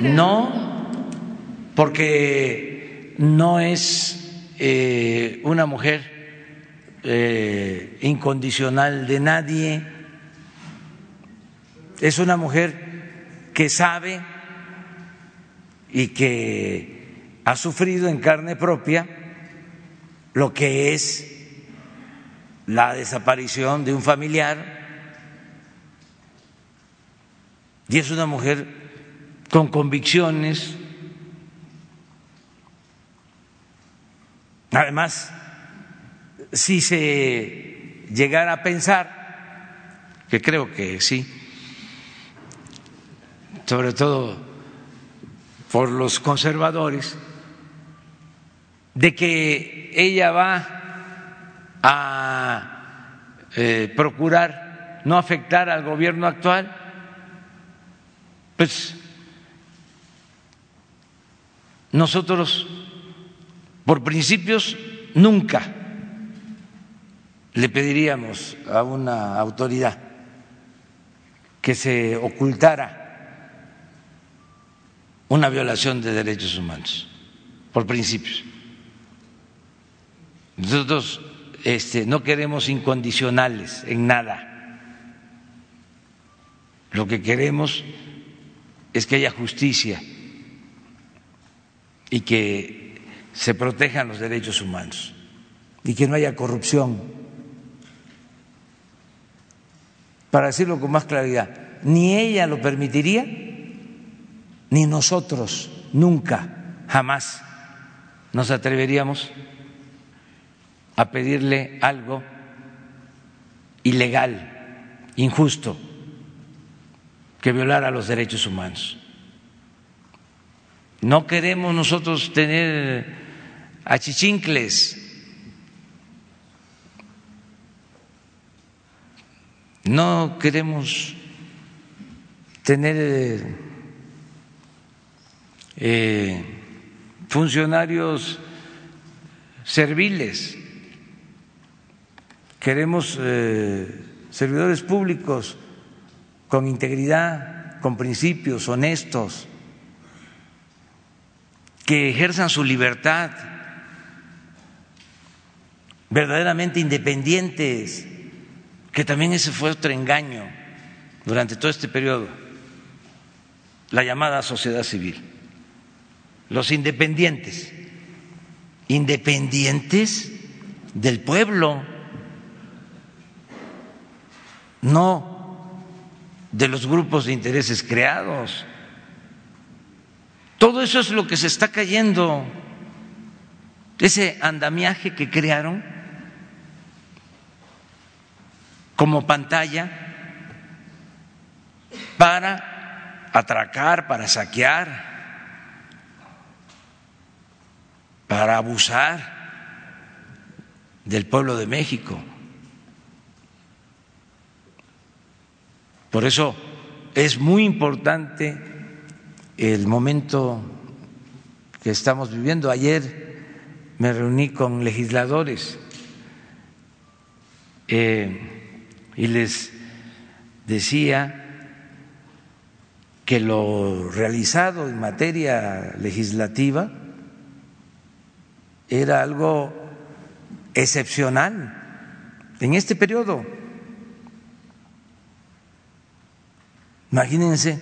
No, porque no es eh, una mujer eh, incondicional de nadie, es una mujer que sabe y que ha sufrido en carne propia lo que es la desaparición de un familiar y es una mujer con convicciones. Además, si se llegara a pensar, que creo que sí, sobre todo por los conservadores, de que ella va a eh, procurar no afectar al gobierno actual, pues nosotros, por principios, nunca le pediríamos a una autoridad que se ocultara una violación de derechos humanos, por principios. Nosotros este, no queremos incondicionales en nada. Lo que queremos es que haya justicia y que se protejan los derechos humanos y que no haya corrupción. Para decirlo con más claridad, ni ella lo permitiría, ni nosotros nunca, jamás nos atreveríamos a pedirle algo ilegal, injusto, que violara los derechos humanos. No queremos nosotros tener achichincles, no queremos tener eh, funcionarios serviles. Queremos eh, servidores públicos con integridad, con principios, honestos, que ejerzan su libertad, verdaderamente independientes, que también ese fue otro engaño durante todo este periodo, la llamada sociedad civil. Los independientes, independientes del pueblo. No de los grupos de intereses creados. Todo eso es lo que se está cayendo, ese andamiaje que crearon como pantalla para atracar, para saquear, para abusar del pueblo de México. Por eso es muy importante el momento que estamos viviendo. Ayer me reuní con legisladores eh, y les decía que lo realizado en materia legislativa era algo excepcional en este periodo Imagínense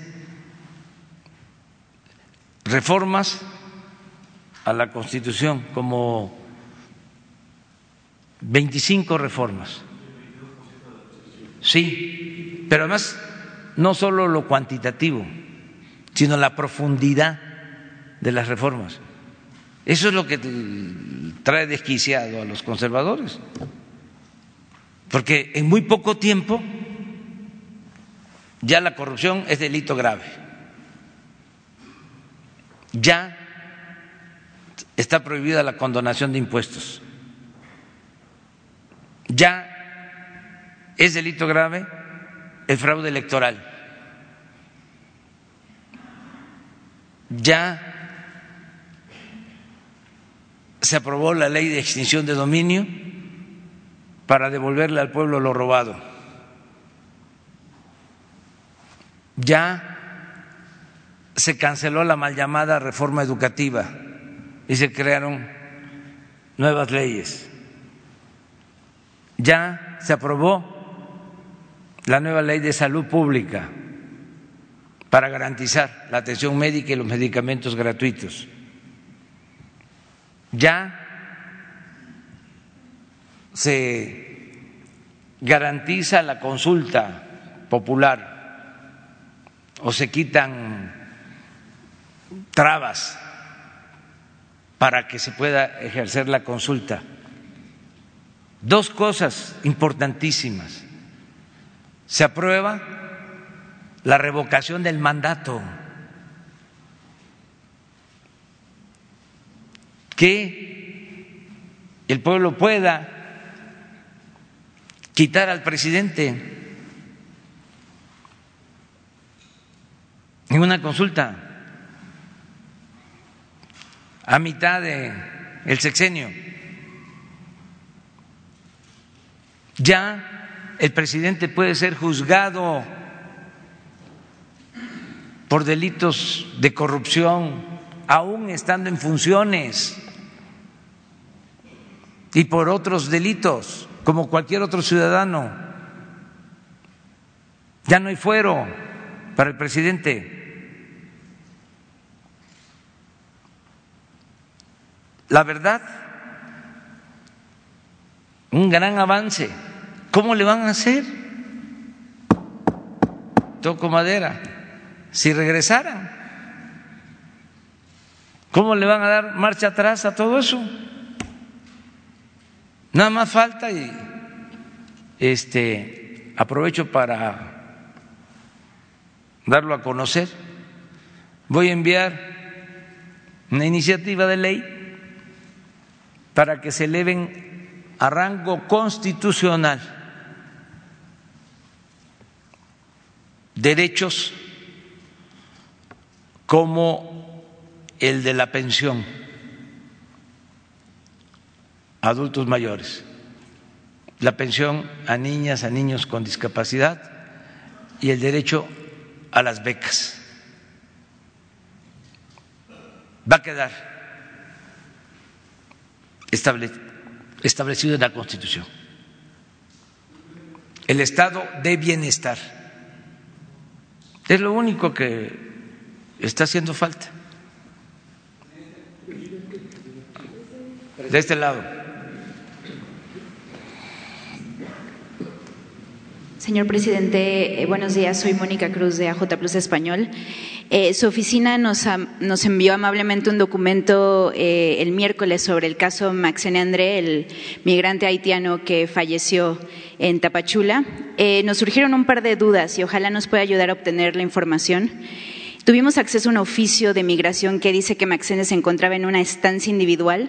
reformas a la Constitución, como 25 reformas. Sí, pero además no solo lo cuantitativo, sino la profundidad de las reformas. Eso es lo que trae desquiciado a los conservadores, porque en muy poco tiempo ya la corrupción es delito grave. Ya está prohibida la condonación de impuestos. Ya es delito grave el fraude electoral. Ya se aprobó la ley de extinción de dominio para devolverle al pueblo lo robado. Ya se canceló la mal llamada reforma educativa y se crearon nuevas leyes. Ya se aprobó la nueva ley de salud pública para garantizar la atención médica y los medicamentos gratuitos. Ya se garantiza la consulta popular o se quitan trabas para que se pueda ejercer la consulta. Dos cosas importantísimas. Se aprueba la revocación del mandato, que el pueblo pueda quitar al presidente en una consulta a mitad del el sexenio. Ya el presidente puede ser juzgado por delitos de corrupción, aún estando en funciones, y por otros delitos, como cualquier otro ciudadano. Ya no hay fuero para el presidente. La verdad, un gran avance. ¿Cómo le van a hacer? Toco madera. Si regresaran, ¿cómo le van a dar marcha atrás a todo eso? Nada más falta y este aprovecho para darlo a conocer. Voy a enviar una iniciativa de ley para que se eleven a rango constitucional derechos como el de la pensión a adultos mayores, la pensión a niñas, a niños con discapacidad y el derecho a las becas. Va a quedar establecido en la Constitución. El estado de bienestar. Es lo único que está haciendo falta. De este lado. Señor presidente, eh, buenos días. Soy Mónica Cruz de AJ Plus Español. Eh, su oficina nos, nos, envió amablemente un documento eh, el miércoles sobre el caso Maxene André, el migrante haitiano que falleció en Tapachula. nos surgieron un par de dudas y ojalá nos pueda ayudar a obtener la información. Tuvimos acceso a un oficio de migración que dice que Maxene se encontraba en una estancia individual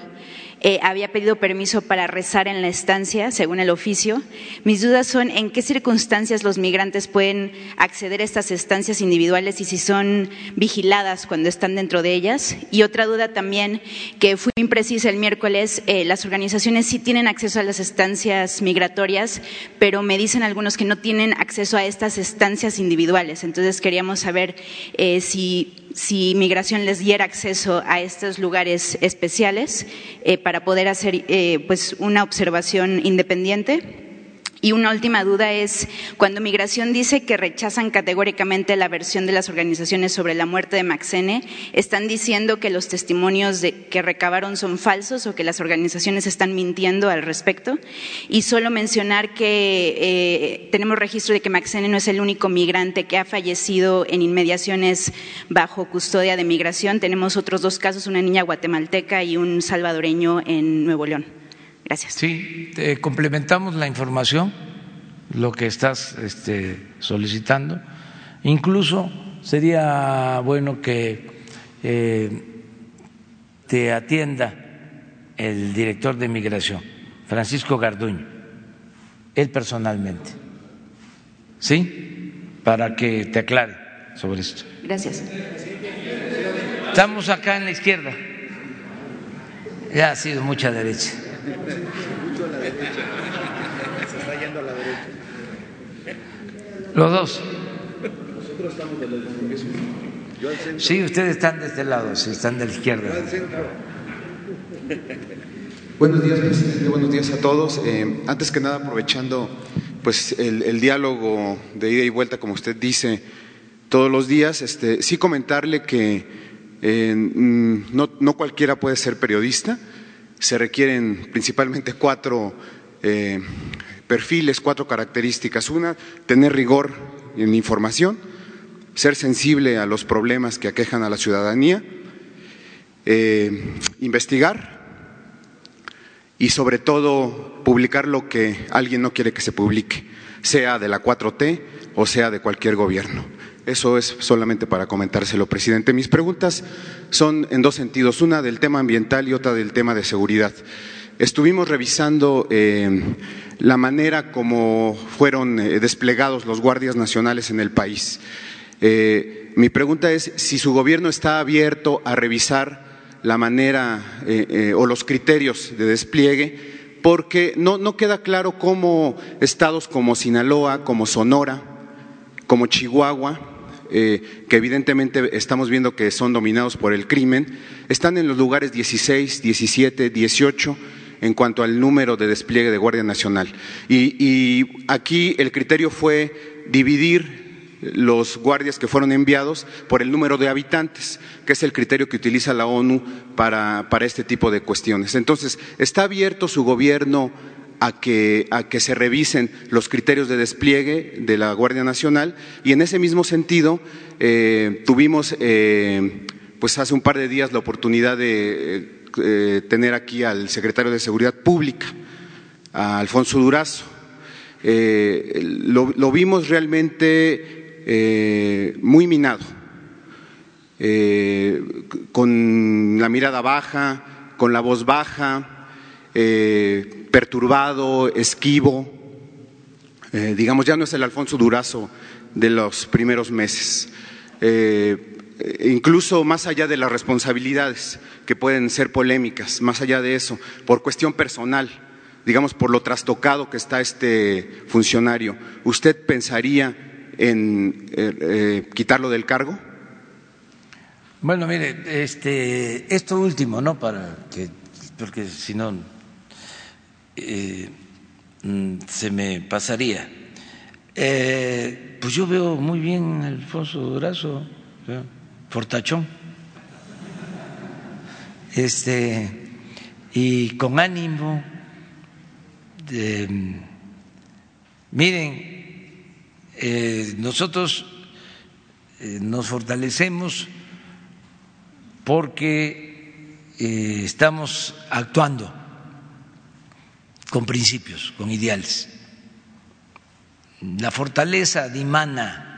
eh, había pedido permiso para rezar en la estancia, según el oficio. Mis dudas son en qué circunstancias los migrantes pueden acceder a estas estancias individuales y si son vigiladas cuando están dentro de ellas. Y otra duda también, que fue imprecisa el miércoles, eh, las organizaciones sí tienen acceso a las estancias migratorias, pero me dicen algunos que no tienen acceso a estas estancias individuales. Entonces queríamos saber eh, si si migración les diera acceso a estos lugares especiales eh, para poder hacer eh, pues una observación independiente. Y una última duda es, cuando Migración dice que rechazan categóricamente la versión de las organizaciones sobre la muerte de Maxene, ¿están diciendo que los testimonios que recabaron son falsos o que las organizaciones están mintiendo al respecto? Y solo mencionar que eh, tenemos registro de que Maxene no es el único migrante que ha fallecido en inmediaciones bajo custodia de Migración. Tenemos otros dos casos, una niña guatemalteca y un salvadoreño en Nuevo León. Gracias. Sí, complementamos la información, lo que estás este, solicitando. Incluso sería bueno que eh, te atienda el director de migración, Francisco Garduño, él personalmente, ¿sí? Para que te aclare sobre esto. Gracias. Estamos acá en la izquierda Ya ha sido mucha derecha. Mucho a la derecha. Se está yendo a la derecha. Los dos. Nosotros estamos de la Yo al centro. Sí, ustedes están de este lado, sí, están de la izquierda. Yo al centro. Buenos días, presidente. Buenos días a todos. Eh, antes que nada, aprovechando pues el, el, diálogo de ida y vuelta, como usted dice, todos los días, este, sí comentarle que eh, no, no, cualquiera puede ser periodista. Se requieren principalmente cuatro eh, perfiles, cuatro características. Una, tener rigor en información, ser sensible a los problemas que aquejan a la ciudadanía, eh, investigar y sobre todo publicar lo que alguien no quiere que se publique, sea de la 4T o sea de cualquier gobierno. Eso es solamente para comentárselo, presidente. Mis preguntas son en dos sentidos, una del tema ambiental y otra del tema de seguridad. Estuvimos revisando eh, la manera como fueron eh, desplegados los guardias nacionales en el país. Eh, mi pregunta es si su gobierno está abierto a revisar la manera o los criterios de despliegue, porque no, no queda claro cómo estados como Sinaloa, como Sonora, como Chihuahua, eh, que evidentemente estamos viendo que son dominados por el crimen, están en los lugares 16, 17, 18 en cuanto al número de despliegue de Guardia Nacional. Y, y aquí el criterio fue dividir los guardias que fueron enviados por el número de habitantes, que es el criterio que utiliza la ONU para, para este tipo de cuestiones. Entonces, ¿está abierto su gobierno a que, a que, se revisen los criterios de despliegue de la Guardia Nacional? Y en ese mismo sentido, eh, tuvimos, eh, pues hace un par de días, la oportunidad de eh, tener aquí al secretario de Seguridad Pública, a Alfonso Durazo. Lo, vimos realmente muy minado, con la mirada baja, con la voz baja, perturbado, esquivo. digamos, ya no es el Alfonso Durazo de los primeros meses. incluso más allá de las responsabilidades que pueden ser polémicas, más allá de eso, por cuestión personal, digamos, por lo trastocado que está este funcionario, ¿usted pensaría en eh, eh, quitarlo del cargo? Bueno, mire, este, esto último, ¿no? Para que, porque si no eh, mm, se me pasaría. Eh, pues yo veo muy bien Alfonso Durazo, fortachón, este, y con ánimo. De, miren, eh, nosotros nos fortalecemos porque estamos actuando con principios, con ideales. La fortaleza dimana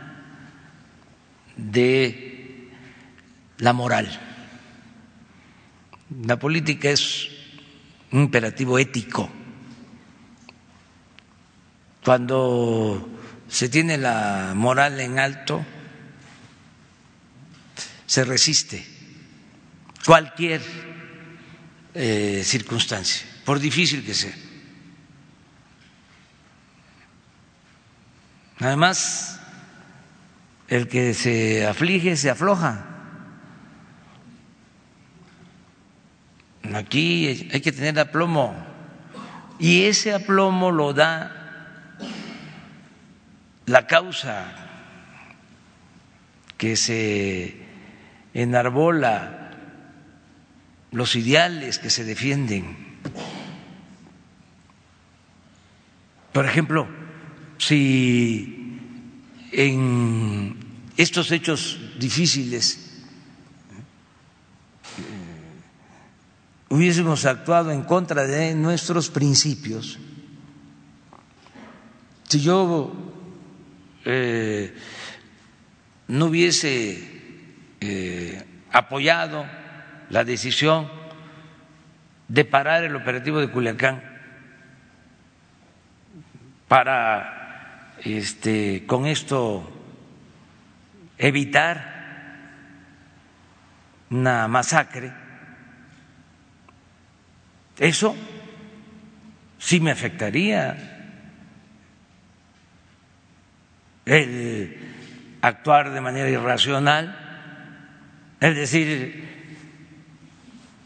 de la moral. La política es un imperativo ético. Cuando se tiene la moral en alto, se resiste cualquier eh, circunstancia, por difícil que sea. Además, el que se aflige se afloja. Aquí hay que tener aplomo y ese aplomo lo da la causa que se enarbola, los ideales que se defienden. Por ejemplo, si en estos hechos difíciles eh, hubiésemos actuado en contra de nuestros principios, si yo eh, no hubiese eh, apoyado la decisión de parar el operativo de Culiacán para este, con esto evitar una masacre, Eso sí me afectaría. El actuar de manera irracional, es decir,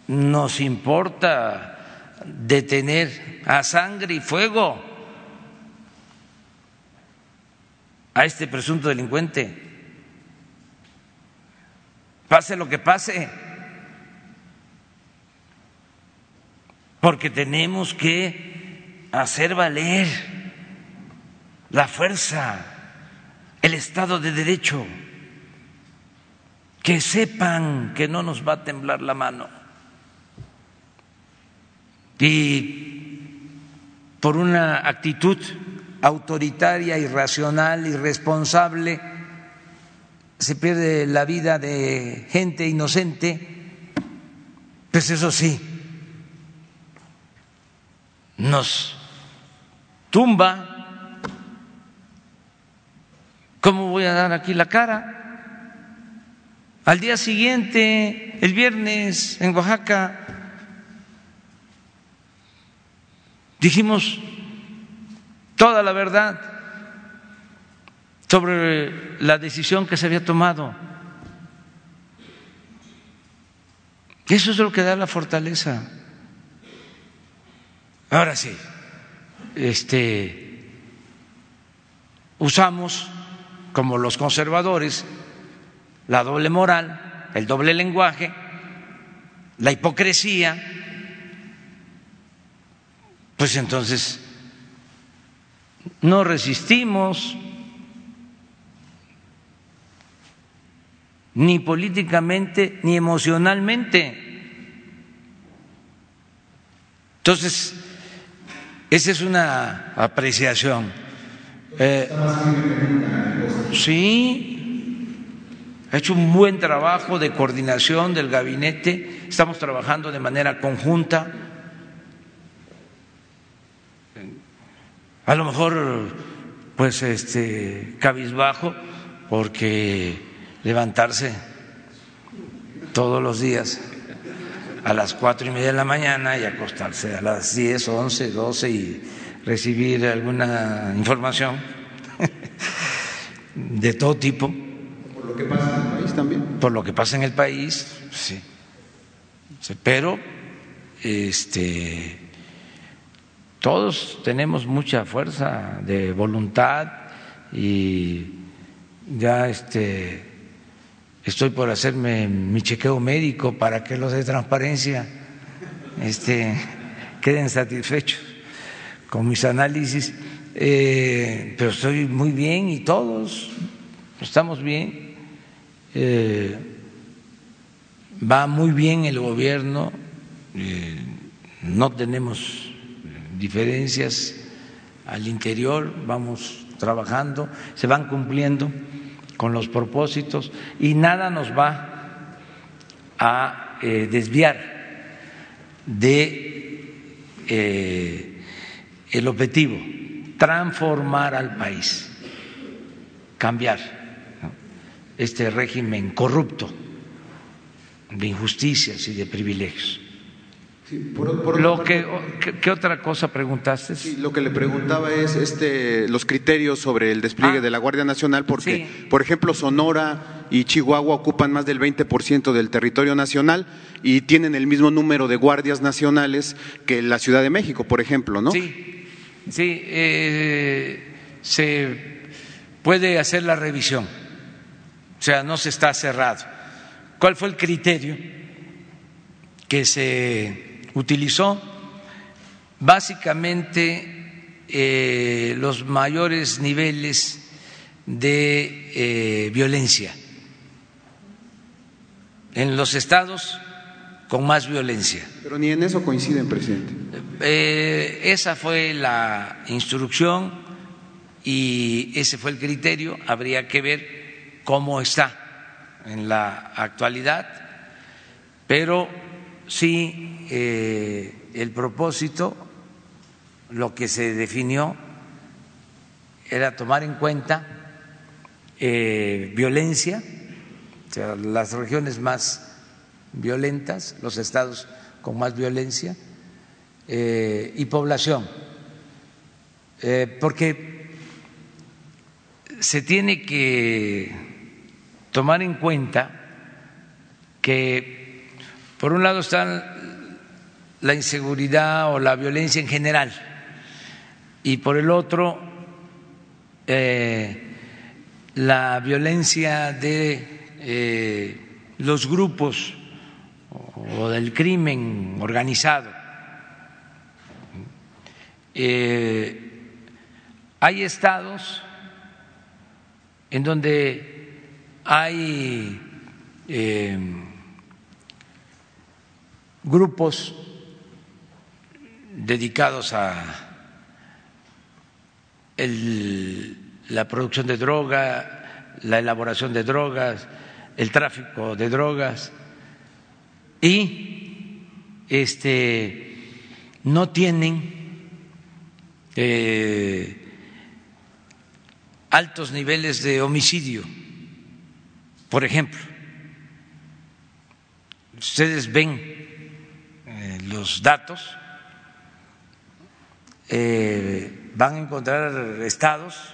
nos importa detener a sangre y fuego a este presunto delincuente, pase lo que pase, porque tenemos que hacer valer la fuerza, el Estado de Derecho, que sepan que no nos va a temblar la mano. Y por una actitud autoritaria, irracional, irresponsable, se pierde la vida de gente inocente, pues eso sí, nos tumba. ¿Cómo voy a dar aquí la cara? Al día siguiente, el viernes, en Oaxaca, dijimos toda la verdad sobre la decisión que se había tomado. Eso es lo que da la fortaleza. Ahora sí, este, usamos, como los conservadores, la doble moral, el doble lenguaje, la hipocresía, pues entonces no resistimos ni políticamente ni emocionalmente. Entonces, esa es una apreciación. Eh, sí, ha hecho un buen trabajo de coordinación del gabinete, estamos trabajando de manera conjunta a lo mejor pues este cabizbajo porque levantarse todos los días a las cuatro y media de la mañana y acostarse a las diez, once, doce y recibir alguna información de todo tipo. Por lo que pasa en el país también. Por lo que pasa en el país, sí. Pero este todos tenemos mucha fuerza de voluntad y ya este estoy por hacerme mi chequeo médico para que los de transparencia este, queden satisfechos con mis análisis, eh, pero estoy muy bien y todos estamos bien. Eh, va muy bien el gobierno, eh, no tenemos diferencias al interior, vamos trabajando, se van cumpliendo con los propósitos y nada nos va a eh, desviar de eh, el objetivo, transformar al país, cambiar este régimen corrupto de injusticias y de privilegios lo que, ¿qué, otra cosa preguntaste? lo que le preguntaba es este, los criterios sobre el despliegue ah. de la Guardia Nacional, porque, por ejemplo, Sonora y Chihuahua ocupan más del 20% del territorio nacional y tienen el mismo número de guardias nacionales que la Ciudad de México, por ejemplo, ¿no? Sí, sí, eh, se puede hacer la revisión, o sea, no se está cerrado. ¿Cuál fue el criterio que se utilizó básicamente eh, los mayores niveles de eh, violencia en los estados con más violencia. Pero ni en eso coinciden, presidente. Eh, esa fue la instrucción y ese fue el criterio. Habría que ver cómo está en la actualidad, pero sí eh, el propósito, lo que se definió era tomar en cuenta eh, violencia, o sea, las regiones más violentas, los estados con más violencia, eh, y población, porque se tiene que tomar en cuenta que, por un lado, está la inseguridad o la violencia en general, y por el otro, eh, la violencia de los grupos o del crimen organizado. Eh, hay estados en donde hay eh, grupos dedicados a la producción de droga, la elaboración de drogas, el tráfico de drogas y este no tienen eh, altos niveles de homicidio. Por ejemplo, ustedes ven eh, los datos, eh, van a encontrar estados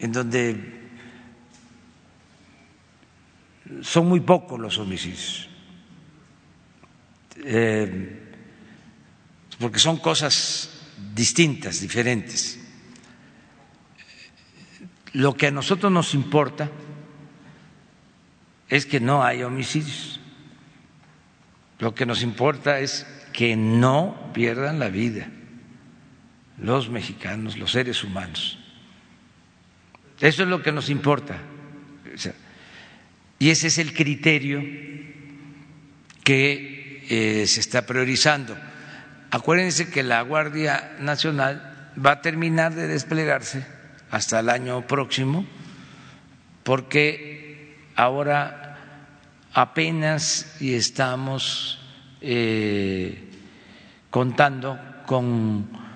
en donde son muy pocos los homicidios, eh, porque son cosas distintas, diferentes. Lo que a nosotros nos importa es que no haya homicidios. Lo que nos importa es que no pierdan la vida los mexicanos, los seres humanos. Eso es lo que nos importa. Y ese es el criterio que eh, se está priorizando. Acuérdense que la Guardia Nacional va a terminar de desplegarse hasta el año próximo, porque ahora apenas y estamos eh, contando con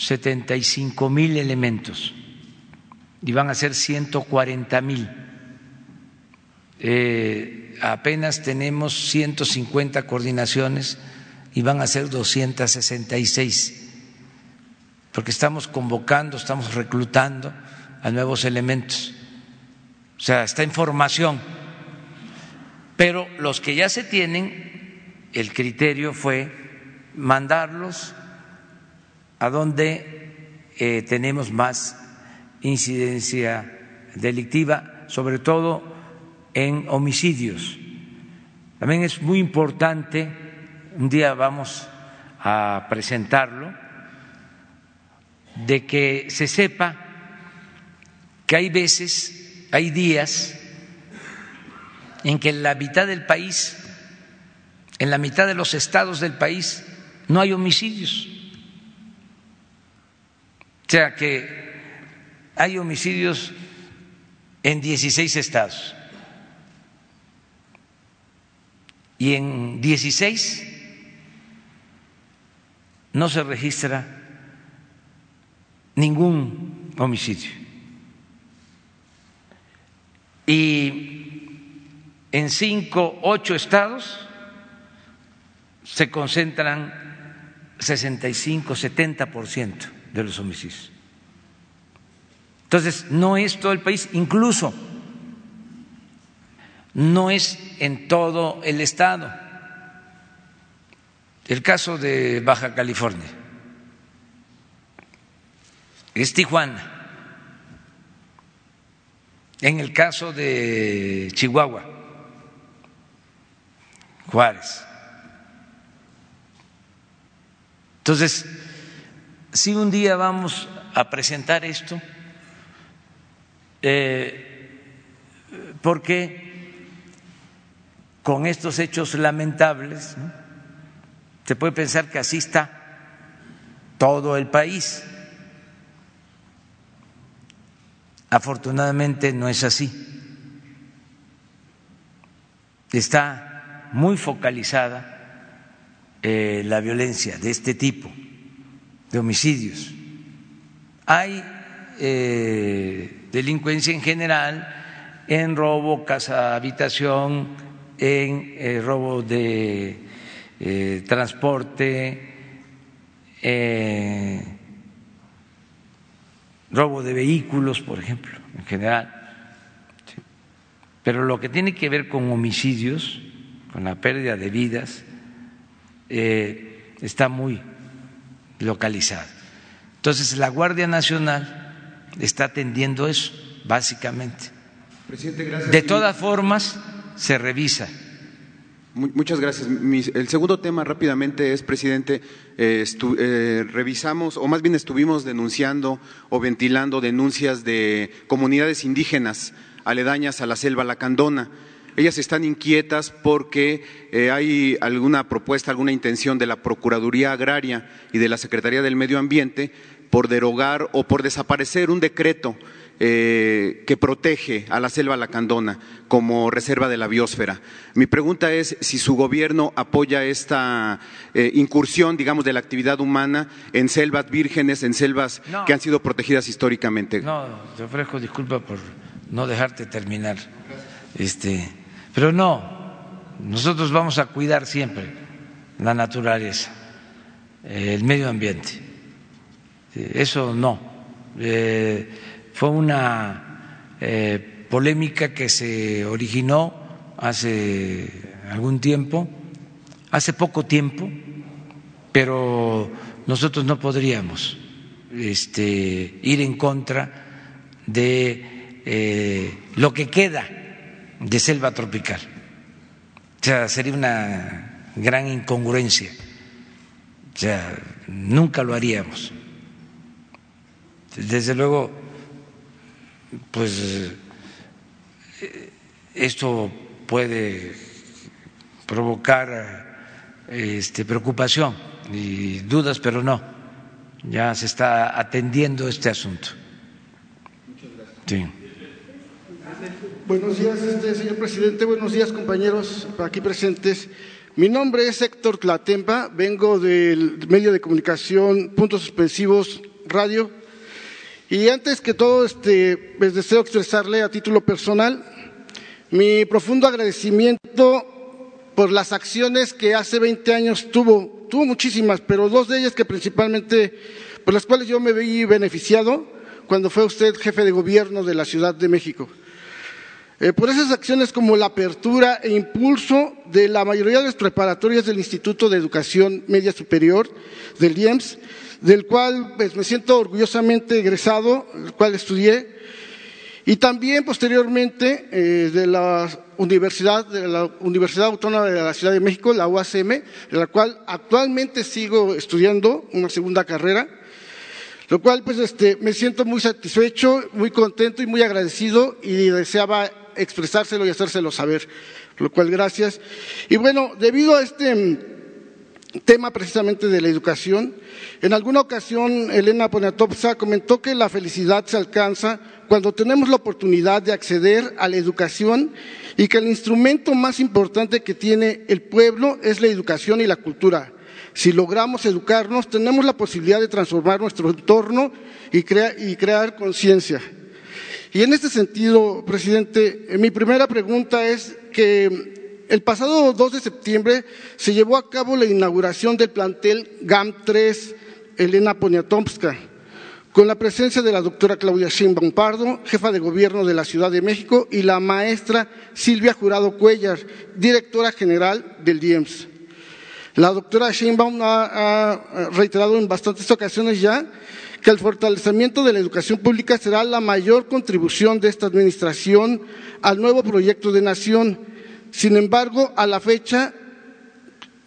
75 mil elementos y van a ser 140 mil eh, apenas tenemos 150 coordinaciones y van a ser 266, porque estamos convocando, estamos reclutando a nuevos elementos. O sea, está en formación. Pero los que ya se tienen, el criterio fue mandarlos a donde eh, tenemos más incidencia delictiva, sobre todo en homicidios. También es muy importante, un día vamos a presentarlo, de que se sepa que hay veces, hay días en que en la mitad del país, en la mitad de los estados del país, no hay homicidios. O sea que hay homicidios en 16 estados. y en 16 no se registra ningún homicidio. Y en cinco, ocho estados se concentran 65, 70 por ciento de los homicidios. Entonces, no es todo el país, incluso no es en todo el estado. El caso de Baja California es Tijuana. En el caso de Chihuahua, Juárez. Entonces, si un día vamos a presentar esto, eh, porque con estos hechos lamentables, se puede pensar que así está todo el país. Afortunadamente no es así. Está muy focalizada eh, la violencia de este tipo, de homicidios. Hay eh, delincuencia en general en robo, casa, habitación, en eh, robo de eh, transporte, eh, robo de vehículos, por ejemplo, en general. Pero lo que tiene que ver con homicidios, con la pérdida de vidas, está muy localizado. Entonces, la Guardia Nacional está atendiendo eso, básicamente. De todas formas, se revisa Muchas gracias. el segundo tema rápidamente es, presidente, eh, eh, revisamos, o más bien estuvimos denunciando o ventilando denuncias de comunidades indígenas aledañas a la selva lacandona. Ellas están inquietas porque eh, hay alguna propuesta, alguna intención de la Procuraduría Agraria y de la Secretaría del Medio Ambiente por derogar o por desaparecer un decreto eh, que protege a la selva lacandona como reserva de la biosfera. Mi pregunta es si su gobierno apoya esta eh, incursión, digamos, de la actividad humana en selvas vírgenes, en selvas que han sido protegidas históricamente. No, te ofrezco disculpa por no dejarte terminar. Este, pero no, nosotros vamos a cuidar siempre la naturaleza, el medio ambiente. Eso no. Eh, fue una eh, polémica que se originó hace algún tiempo, hace poco tiempo, pero nosotros no podríamos este, ir en contra de eh, lo que queda de selva tropical. O sea, sería una gran incongruencia. O sea, nunca lo haríamos. Desde luego, pues eh, esto puede provocar este, preocupación y dudas, pero no, ya se está atendiendo este asunto. Sí. Buenos días, este, señor presidente. Buenos días, compañeros aquí presentes. Mi nombre es Héctor Tlatempa, vengo del medio de comunicación Puntos Suspensivos Radio y antes que todo, este, les deseo expresarle a título personal mi profundo agradecimiento por las acciones que hace 20 años tuvo, tuvo muchísimas, pero dos de ellas que principalmente, por las cuales yo me vi beneficiado cuando fue usted jefe de gobierno de la Ciudad de México. Eh, por esas acciones como la apertura e impulso de la mayoría de las preparatorias del Instituto de Educación Media Superior, del IEMS, del cual pues, me siento orgullosamente egresado, el cual estudié, y también posteriormente eh, de la Universidad, de la Universidad Autónoma de la Ciudad de México, la UACM, de la cual actualmente sigo estudiando una segunda carrera, lo cual pues este, me siento muy satisfecho, muy contento y muy agradecido y deseaba expresárselo y hacérselo saber, lo cual gracias. Y bueno, debido a este tema precisamente de la educación. En alguna ocasión, Elena Poniatowska comentó que la felicidad se alcanza cuando tenemos la oportunidad de acceder a la educación y que el instrumento más importante que tiene el pueblo es la educación y la cultura. Si logramos educarnos, tenemos la posibilidad de transformar nuestro entorno y, y crear conciencia. Y en este sentido, presidente, mi primera pregunta es que el pasado 2 de septiembre se llevó a cabo la inauguración del plantel GAM 3 Elena Poniatomska, con la presencia de la doctora Claudia Sheinbaum Pardo, jefa de gobierno de la Ciudad de México, y la maestra Silvia Jurado Cuellar, directora general del DIEMS. La doctora Sheinbaum ha reiterado en bastantes ocasiones ya que el fortalecimiento de la educación pública será la mayor contribución de esta administración al nuevo proyecto de nación sin embargo, a la fecha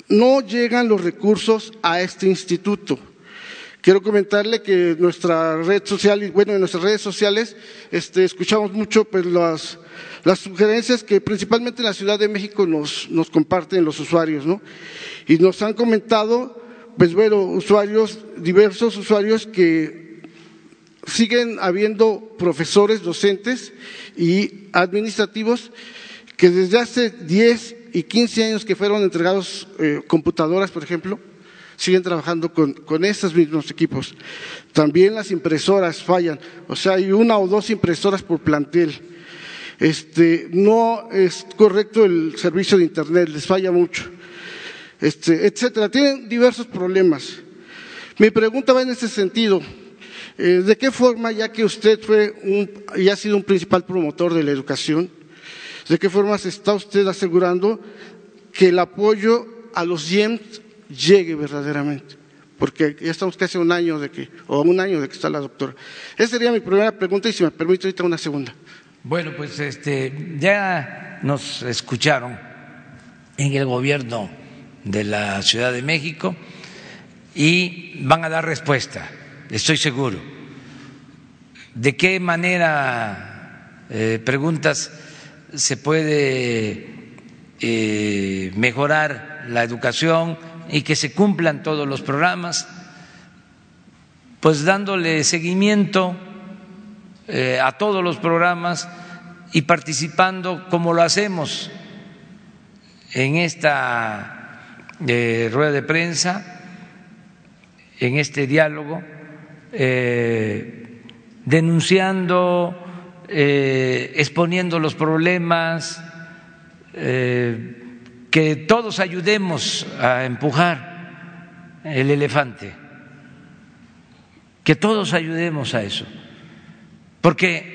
no llegan los recursos a este instituto. Quiero comentarle que nuestra red social, bueno, en nuestras redes sociales este, escuchamos mucho pues, las, las, sugerencias que principalmente en la Ciudad de México nos, nos comparten los usuarios, ¿no? Y nos han comentado, pues bueno, usuarios, diversos usuarios que siguen habiendo profesores, docentes y administrativos que desde hace 10 y 15 años que fueron entregados eh, computadoras, por ejemplo, siguen trabajando con, con estos mismos equipos. También las impresoras fallan, o sea, hay una o dos impresoras por plantel. Este, no es correcto el servicio de Internet, les falla mucho, este, etcétera. Tienen diversos problemas. Mi pregunta va en ese sentido. Eh, ¿De qué forma, ya que usted fue un, y ha sido un principal promotor de la educación, de qué forma se está usted asegurando que el apoyo a los IEMS llegue verdaderamente? Porque ya estamos casi un año de que, o un año de que está la doctora. Esa sería mi primera pregunta y si me permite ahorita una segunda. Bueno, pues este, ya nos escucharon en el gobierno de la Ciudad de México y van a dar respuesta, estoy seguro. ¿De qué manera, eh, preguntas, se puede eh, mejorar la educación y que se cumplan todos los programas? Pues dándole seguimiento eh, a todos los programas y participando como lo hacemos en esta rueda de prensa en este diálogo, eh, denunciando, eh, exponiendo los problemas, eh, que todos ayudemos a empujar el elefante, que todos ayudemos a eso, porque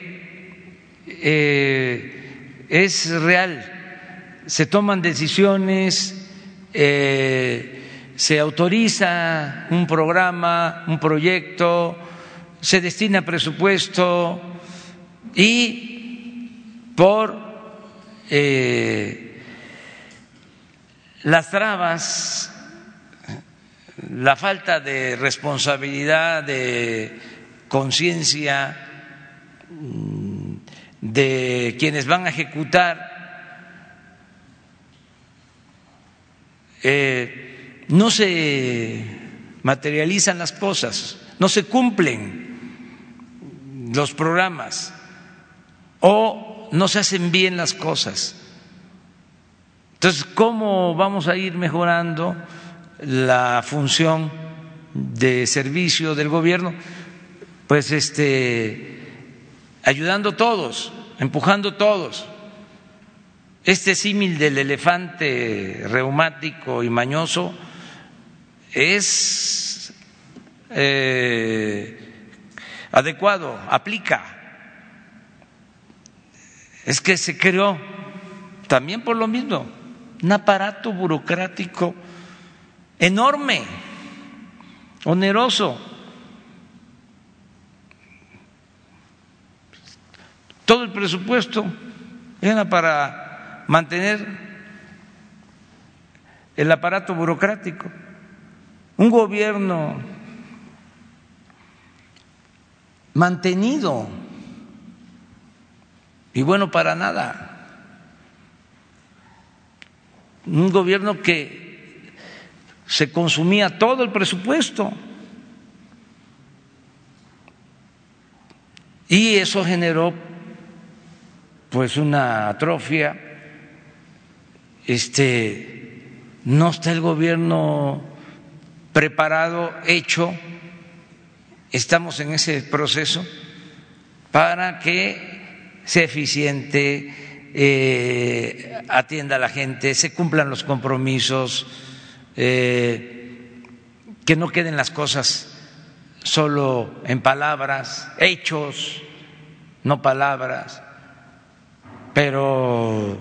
es real, se toman decisiones, se autoriza un programa, un proyecto, se destina presupuesto y por eh, las trabas, la falta de responsabilidad, de conciencia mm, de quienes van a ejecutar, eh, no se materializan las cosas, no se cumplen los programas o no se hacen bien las cosas. Entonces, ¿cómo vamos a ir mejorando la función de servicio del gobierno? Pues este ayudando todos, empujando todos. Este símil del elefante reumático y mañoso es eh, adecuado, aplica. Es que se creó también por lo mismo un aparato burocrático enorme, oneroso. Todo el presupuesto era para mantener el aparato burocrático. Un gobierno mantenido y bueno para nada, un gobierno que se consumía todo el presupuesto. Y eso generó pues una atrofia este no está el gobierno preparado, hecho, estamos en ese proceso para que sea eficiente, eh, atienda a la gente, se cumplan los compromisos, eh, que no queden las cosas solo en palabras, hechos, no palabras, pero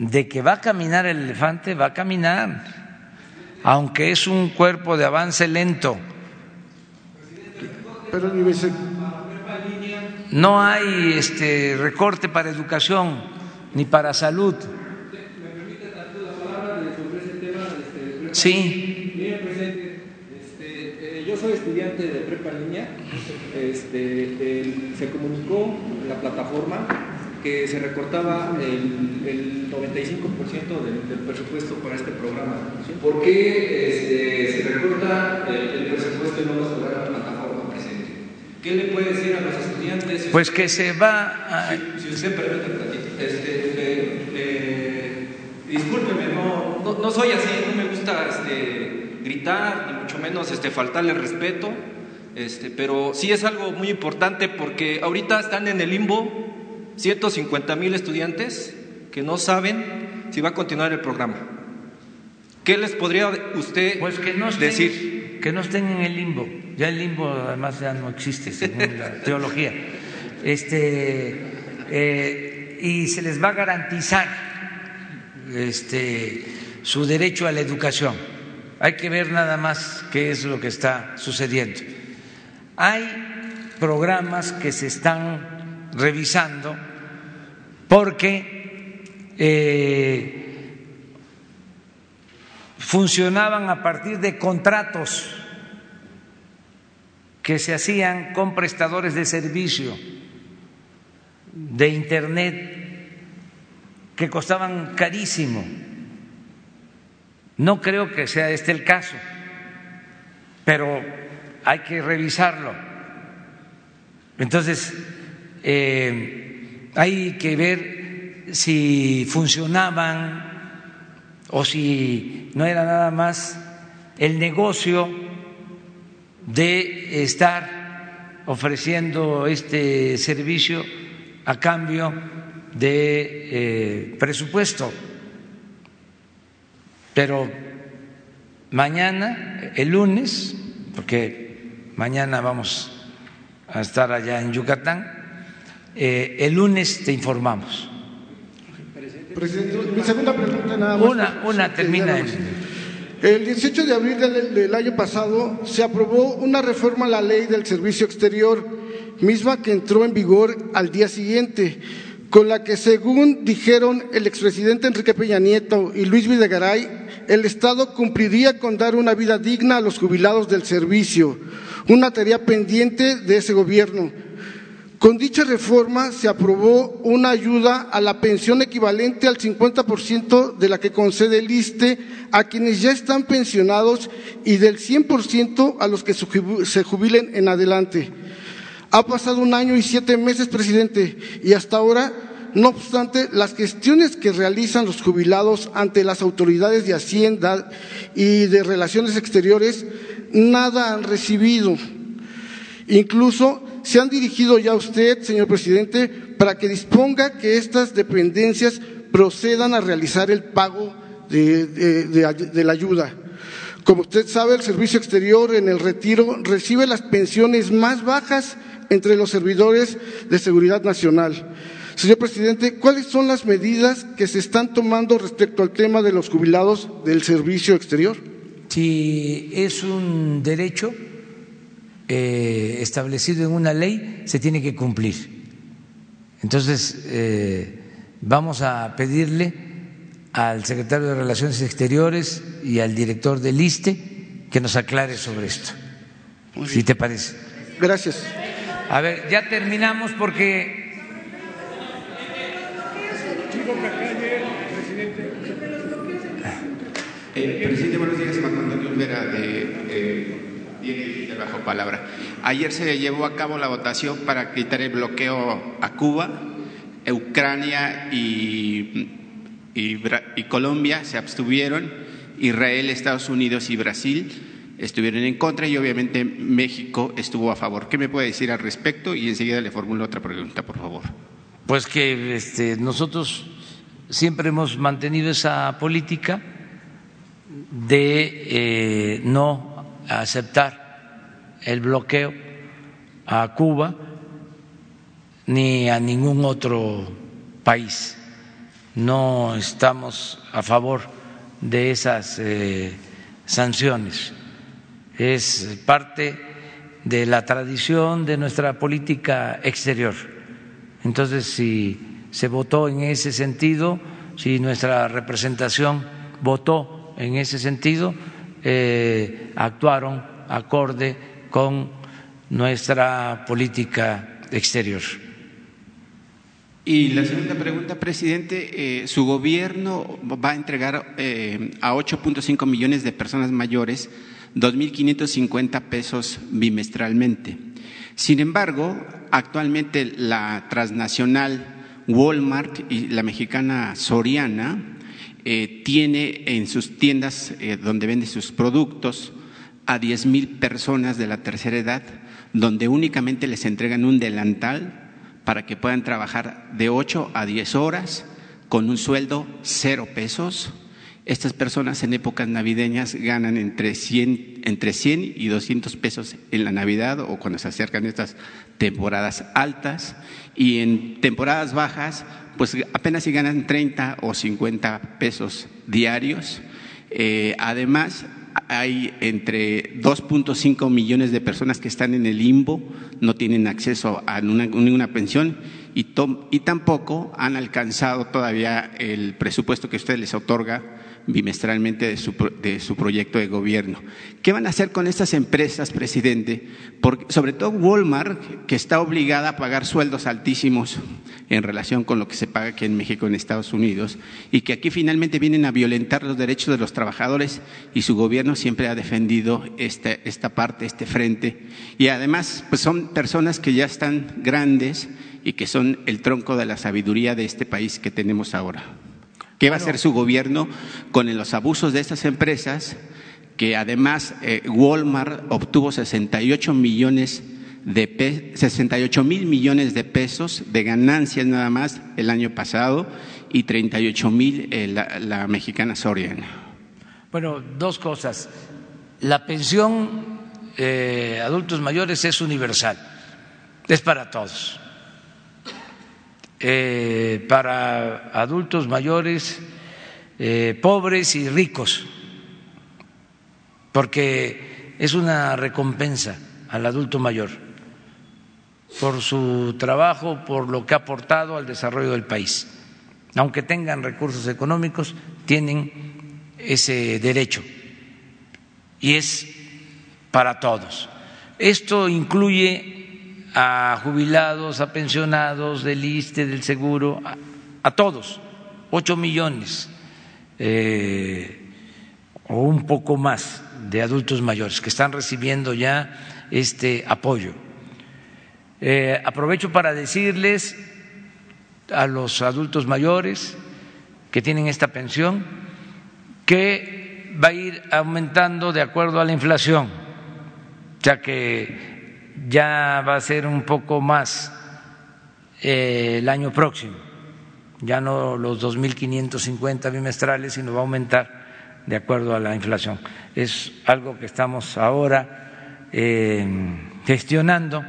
de que va a caminar el elefante, va a caminar aunque es un cuerpo de avance lento. No hay este recorte para educación ni para salud. Sí. Este, yo soy estudiante de prepa línea. Este, se comunicó en la plataforma que se recortaba el, el 95% del, del, presupuesto para este programa. ¿Por qué este, se recorta el, el, presupuesto y no lo se la plataforma presente? ¿Qué le puede decir a los estudiantes? Pues que se va a... Si, si usted permite, este, eh, eh, discúlpeme, no, no, no, soy así, no me gusta este, gritar, ni mucho menos este, faltarle respeto, este, pero sí es algo muy importante porque ahorita están en el limbo 150 mil estudiantes que no saben si va a continuar el programa. ¿Qué les podría usted pues que no decir? que no estén en el limbo. Ya el limbo además ya no existe según la teología. Este, eh, y se les va a garantizar este, su derecho a la educación. Hay que ver nada más qué es lo que está sucediendo. Hay programas que se están revisando porque eh, funcionaban a partir de contratos que se hacían con prestadores de servicio de Internet que costaban carísimo. No creo que sea este el caso, pero hay que revisarlo. Entonces, eh, hay que ver si funcionaban o si no era nada más el negocio de estar ofreciendo este servicio a cambio de eh, presupuesto. Pero mañana, el lunes, porque mañana vamos a estar allá en Yucatán, eh, el lunes te informamos. Presidente, mi segunda pregunta nada más. Una, una termina. El, el 18 de abril del, del, año pasado se aprobó una reforma a la ley del servicio exterior, misma que entró en vigor al día siguiente, con la que, según dijeron el expresidente Enrique Peña Nieto y Luis Videgaray, el Estado cumpliría con dar una vida digna a los jubilados del servicio, una tarea pendiente de ese gobierno con dicha reforma se aprobó una ayuda a la pensión equivalente al 50% de la que concede el ISTE a quienes ya están pensionados y del 100% a los que se jubilen en adelante. Ha pasado un año y siete meses, presidente, y hasta ahora, no obstante, las gestiones que realizan los jubilados ante las autoridades de Hacienda y de Relaciones Exteriores, nada han recibido. Incluso se han dirigido ya a usted, señor presidente, para que disponga que estas dependencias procedan a realizar el pago de, de, la ayuda. Como usted sabe, el servicio exterior en el retiro recibe las pensiones más bajas entre los servidores de seguridad nacional. Señor presidente, ¿cuáles son las medidas que se están tomando respecto al tema de los jubilados del servicio exterior? Si es un derecho, eh, establecido en una ley se tiene que cumplir. Entonces, eh, vamos a pedirle al secretario de Relaciones Exteriores y al director del ISTE que nos aclare sobre esto, si te parece. Gracias. A ver, ya terminamos porque... Eh, presidente, buenos días. Antonio Olvera de palabra. Ayer se llevó a cabo la votación para quitar el bloqueo a Cuba, Ucrania y, Colombia se abstuvieron, Israel, Estados Unidos y Brasil estuvieron en contra y obviamente México estuvo a favor. ¿Qué me puede decir al respecto? Y enseguida le formulo otra pregunta, por favor. Pues que este, nosotros siempre hemos mantenido esa política de eh, no aceptar el bloqueo a Cuba ni a ningún otro país. No estamos a favor de esas eh, sanciones. Es parte de la tradición de nuestra política exterior. Entonces, si se votó en ese sentido, si nuestra representación votó en ese sentido, eh, actuaron acorde con nuestra política exterior. Y la segunda pregunta, presidente, eh, su gobierno va a entregar eh, a 8.5 millones de personas mayores 2.550 pesos bimestralmente. Sin embargo, actualmente la transnacional Walmart y la mexicana Soriana eh, tiene en sus tiendas eh, donde vende sus productos a 10 mil personas de la tercera edad, donde únicamente les entregan un delantal para que puedan trabajar de 8 a 10 horas con un sueldo cero pesos Estas personas en épocas navideñas ganan entre 100, entre 100 y 200 pesos en la Navidad o cuando se acercan estas temporadas altas y en temporadas bajas pues apenas si ganan 30 o 50 pesos diarios. Eh, además, hay entre 2.5 millones de personas que están en el limbo, no tienen acceso a ninguna pensión y, y tampoco han alcanzado todavía el presupuesto que usted les otorga bimestralmente de su, de su, proyecto de gobierno. ¿Qué van a hacer con estas empresas, presidente? Porque, sobre todo Walmart, que está obligada a pagar sueldos altísimos en relación con lo que se paga aquí en México, en Estados Unidos, y que aquí finalmente vienen a violentar los derechos de los trabajadores y su gobierno siempre ha defendido este, esta parte, este frente. Y además, pues son personas que ya están grandes y que son el tronco de la sabiduría de este país que tenemos ahora. ¿Qué va a hacer su gobierno con los abusos de estas empresas? Que además eh, Walmart obtuvo 68 millones de 68 mil millones de pesos de ganancias nada más el año pasado y 38 mil eh, la, la mexicana Soriana. Bueno, dos cosas. La pensión eh, adultos mayores es universal, es para todos eh, para adultos mayores, eh, pobres y ricos, porque es una recompensa al adulto mayor por su trabajo, por lo que ha aportado al desarrollo del país. Aunque tengan recursos económicos, tienen ese derecho y es para todos. Esto incluye a jubilados, a pensionados del ISTE, del seguro, a, todos, ocho millones eh, o un poco más de adultos mayores que están recibiendo ya este apoyo. Eh, aprovecho para decirles a los adultos mayores que tienen esta pensión que va a ir aumentando de acuerdo a la inflación, ya que ya va a ser un poco más eh, el año próximo, ya no los 2.550 bimestrales, sino va a aumentar de acuerdo a la inflación. Es algo que estamos ahora eh, gestionando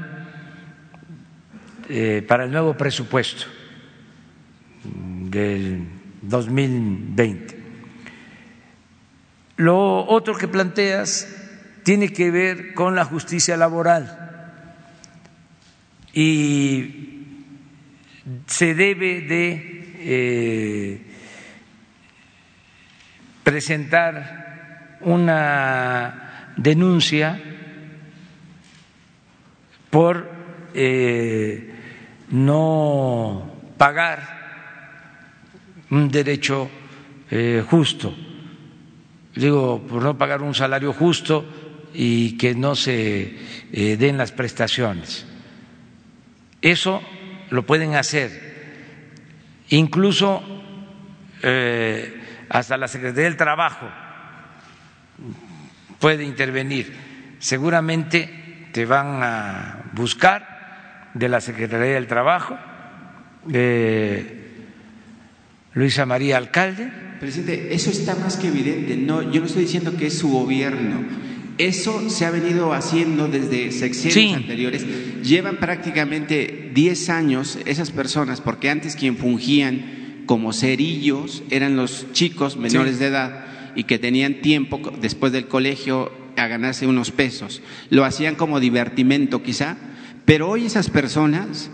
eh, para el nuevo presupuesto del 2020. Lo otro que planteas tiene que ver con la justicia laboral y se debe de eh, presentar una denuncia por eh, no pagar un derecho eh, justo, digo, por no pagar un salario justo y que no se den las prestaciones. Eso lo pueden hacer. Incluso eh, hasta la Secretaría del Trabajo puede intervenir. Seguramente te van a buscar de la Secretaría del Trabajo, Luisa María Alcalde. Presidente, eso está más que evidente. No, yo no estoy diciendo que es su gobierno eso se ha venido haciendo desde sexenios anteriores. Llevan prácticamente 10 años esas personas, porque antes quien fungían como cerillos eran los chicos menores de edad y que tenían tiempo después del colegio a ganarse unos pesos. Lo hacían como divertimento quizá, pero hoy esas personas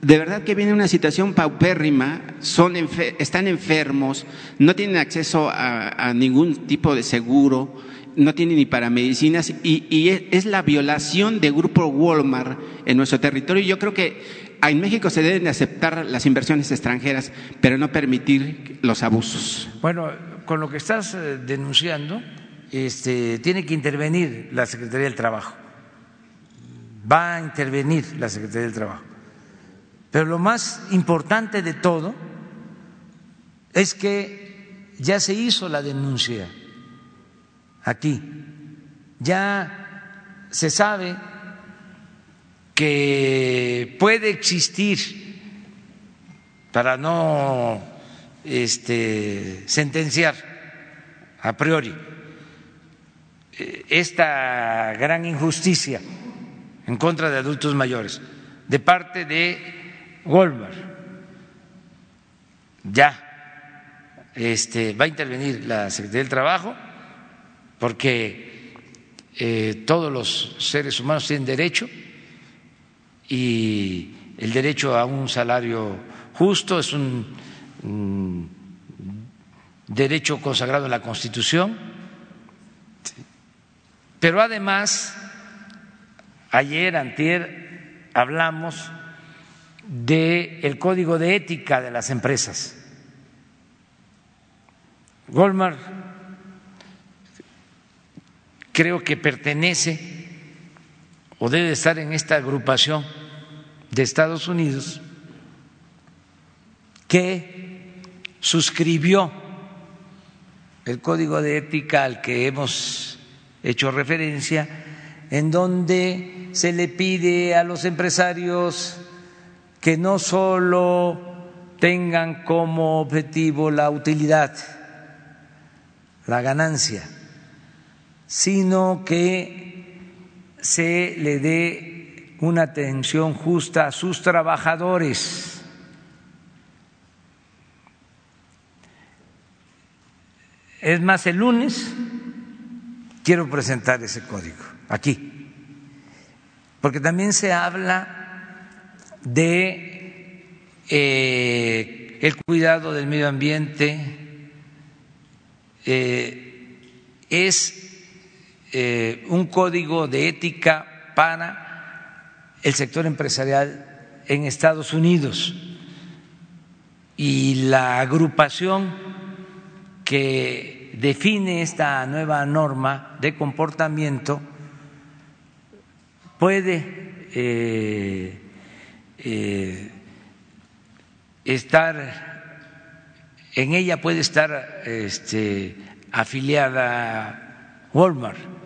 de verdad que viene una situación paupérrima, son están enfermos, no tienen acceso a ningún tipo de seguro, no tiene ni para medicinas y, es la violación de grupo Walmart en nuestro territorio. Yo creo que en México se deben aceptar las inversiones extranjeras, pero no permitir los abusos. Bueno, con lo que estás eh, denunciando, este, tiene que intervenir la Secretaría del Trabajo. Va a intervenir la Secretaría del Trabajo. Pero lo más importante de todo es que ya se hizo la denuncia aquí. Ya se sabe que puede existir, para no este, sentenciar, a priori eh, esta gran injusticia en contra de adultos mayores de parte de Walmart. Ya este, va a intervenir la Secretaría del Trabajo porque eh, todos los seres humanos tienen derecho y el derecho a un salario justo es un derecho consagrado en la Constitución, pero además, ayer, antier, hablamos del código de ética de las empresas. Walmart creo que pertenece o debe estar en esta agrupación de Estados Unidos que suscribió el código de ética al que hemos hecho referencia, en donde se le pide a los empresarios que no solo tengan como objetivo la utilidad, la ganancia, sino que se le dé una atención justa a sus trabajadores. Es más, el lunes quiero presentar ese código aquí, porque también se habla de eh, el cuidado del medio ambiente, eh, es eh, un código de ética para el sector empresarial en Estados Unidos y la agrupación que define esta nueva norma de comportamiento puede eh, eh, estar en ella puede estar este, afiliada Walmart.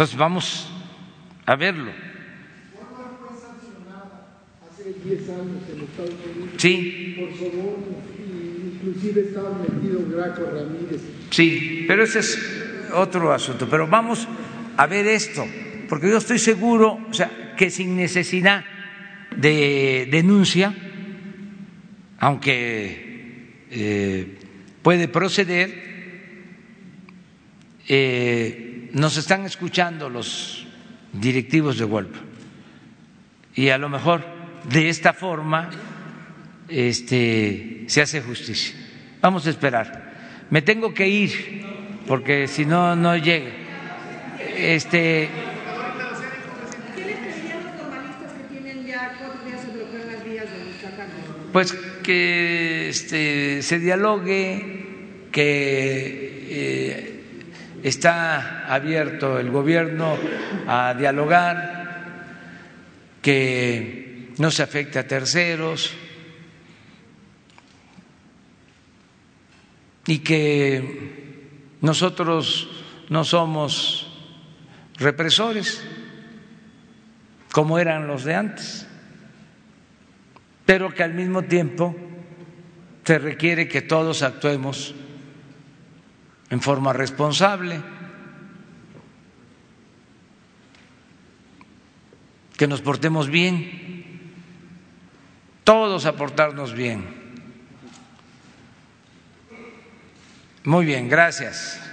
Entonces vamos a verlo. Walmart fue sancionada hace 10 años en Estados Unidos sí. por inclusive estaba metido Ramírez. Sí, pero ese es otro asunto. Pero vamos a ver esto, porque yo estoy seguro, o sea, que sin necesidad de denuncia, aunque eh, puede proceder, eh, nos están escuchando los directivos de Huelva y a lo mejor de esta forma este, se hace justicia. Vamos a esperar. Me tengo que ir porque si no, no llega. Este. Pues que este, se dialogue, que eh, está abierto el gobierno a dialogar, que no se afecte a terceros y que nosotros no somos represores como eran los de antes, pero que al mismo tiempo se requiere que todos actuemos en forma responsable, que nos portemos bien, todos aportarnos bien. Muy bien, gracias.